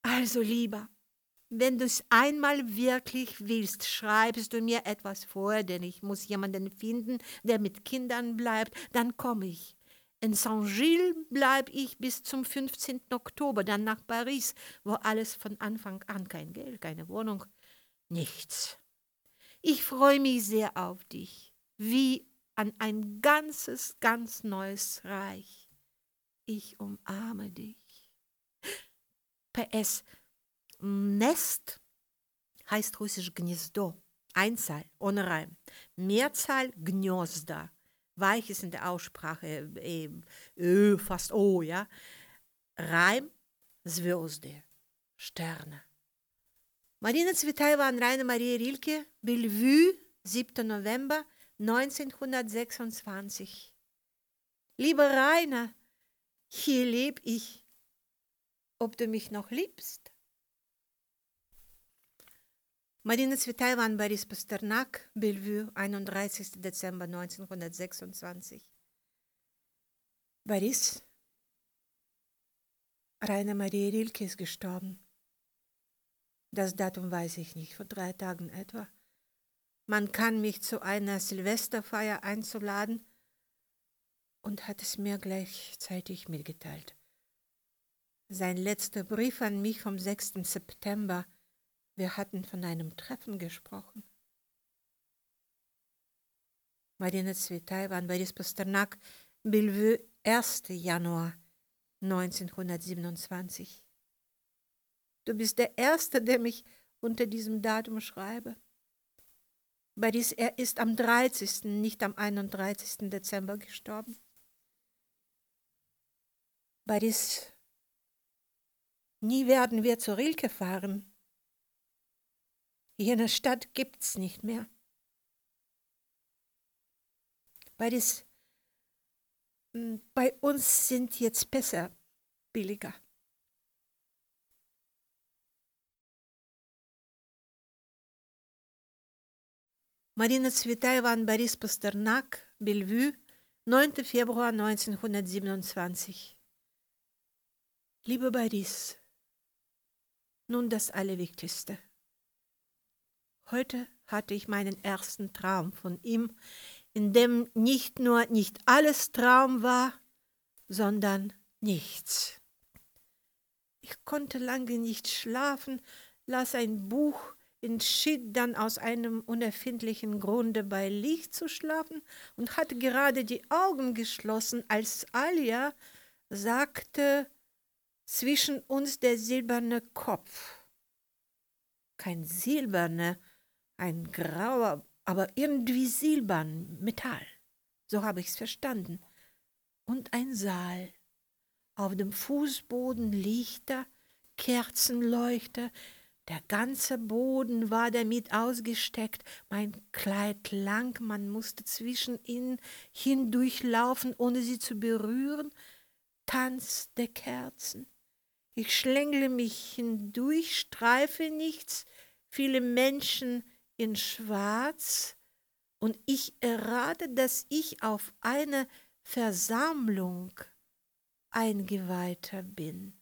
Also lieber, wenn du es einmal wirklich willst, schreibst du mir etwas vor, denn ich muss jemanden finden, der mit Kindern bleibt, dann komme ich. In Saint-Gilles bleibe ich bis zum 15. Oktober, dann nach Paris, wo alles von Anfang an kein Geld, keine Wohnung, nichts. Ich freue mich sehr auf dich, wie an ein ganzes, ganz neues Reich. Ich umarme dich. PS Nest heißt russisch Gniezdo. Einzahl, ohne Reim. Mehrzahl Gniozda. Weich ist in der Aussprache, äh, ö, fast O, ja. Reim, Звезды, Sterne. Marina Zvetaeva an Rainer Maria Rilke, Bellevue, 7. November 1926. Lieber Rainer, hier leb ich. Ob du mich noch liebst? Marina Zvetaeva an Boris Pasternak, Bellevue, 31. Dezember 1926. Boris, Rainer Maria Rilke ist gestorben. Das Datum weiß ich nicht, vor drei Tagen etwa. Man kann mich zu einer Silvesterfeier einzuladen und hat es mir gleichzeitig mitgeteilt. Sein letzter Brief an mich vom 6. September wir hatten von einem Treffen gesprochen. Marina Zvetaeva Boris Pasternak, Bellevue, 1. Januar 1927. Du bist der Erste, der mich unter diesem Datum schreibe. Boris, er ist am 30., nicht am 31. Dezember gestorben. Boris, nie werden wir zu Rilke fahren. Jene Stadt gibt's nicht mehr. Beides hm, bei uns sind jetzt besser, billiger. Marina Zvetaeva an Boris Pasternak, Bellevue, 9. Februar 1927. Liebe Boris, nun das Allerwichtigste. Heute hatte ich meinen ersten Traum von ihm, in dem nicht nur nicht alles Traum war, sondern nichts. Ich konnte lange nicht schlafen, las ein Buch, entschied dann aus einem unerfindlichen Grunde bei Licht zu schlafen und hatte gerade die Augen geschlossen, als Alia sagte, zwischen uns der silberne Kopf. Kein silberner, ein grauer, aber irgendwie silbern Metall. So habe ich's verstanden. Und ein Saal. Auf dem Fußboden Lichter, Kerzenleuchter, der ganze Boden war damit ausgesteckt, mein Kleid lang, man musste zwischen ihnen hindurchlaufen, ohne sie zu berühren. Tanz der Kerzen. Ich schlängle mich hindurch, streife nichts, viele Menschen in Schwarz und ich errate, dass ich auf eine Versammlung eingeweihter bin.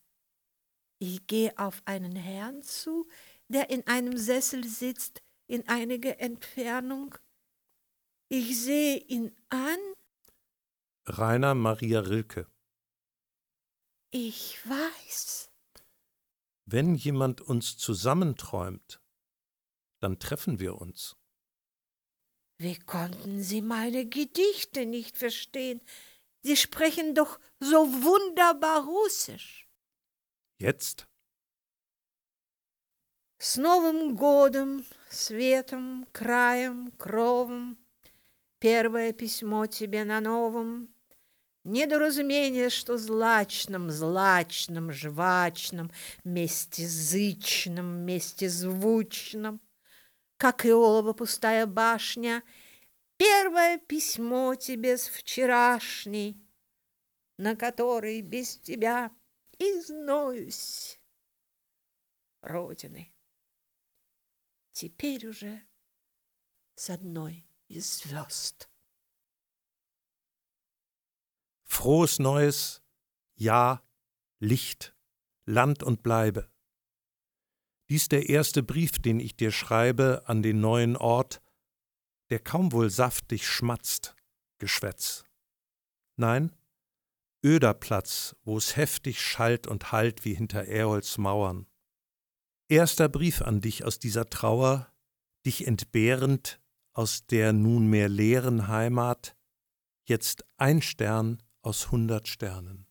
Ich gehe auf einen Herrn zu, der in einem Sessel sitzt, in einiger Entfernung. Ich sehe ihn an. Rainer Maria Rilke. Ich weiß. Wenn jemand uns zusammenträumt, dann treffen wir uns. Wie konnten Sie meine Gedichte nicht verstehen? Sie sprechen doch so wunderbar Russisch. Jetzt? С Новым годом, светом, краем, кровом, Первое письмо тебе на новом. Недоразумение, что злачном, злачном, жвачном, Месте зычном, месте звучном как Иолова пустая башня, первое письмо тебе с вчерашней, на который без тебя изнуюсь. Родины. Теперь уже с одной из звезд. Frohes Neues, Ja, Licht, Land und Bleibe. Dies der erste Brief, den ich dir schreibe an den neuen Ort, der kaum wohl saftig schmatzt, Geschwätz. Nein, öder Platz, wo es heftig schallt und hallt wie hinter Äols Mauern. Erster Brief an dich aus dieser Trauer, dich entbehrend aus der nunmehr leeren Heimat, jetzt ein Stern aus hundert Sternen.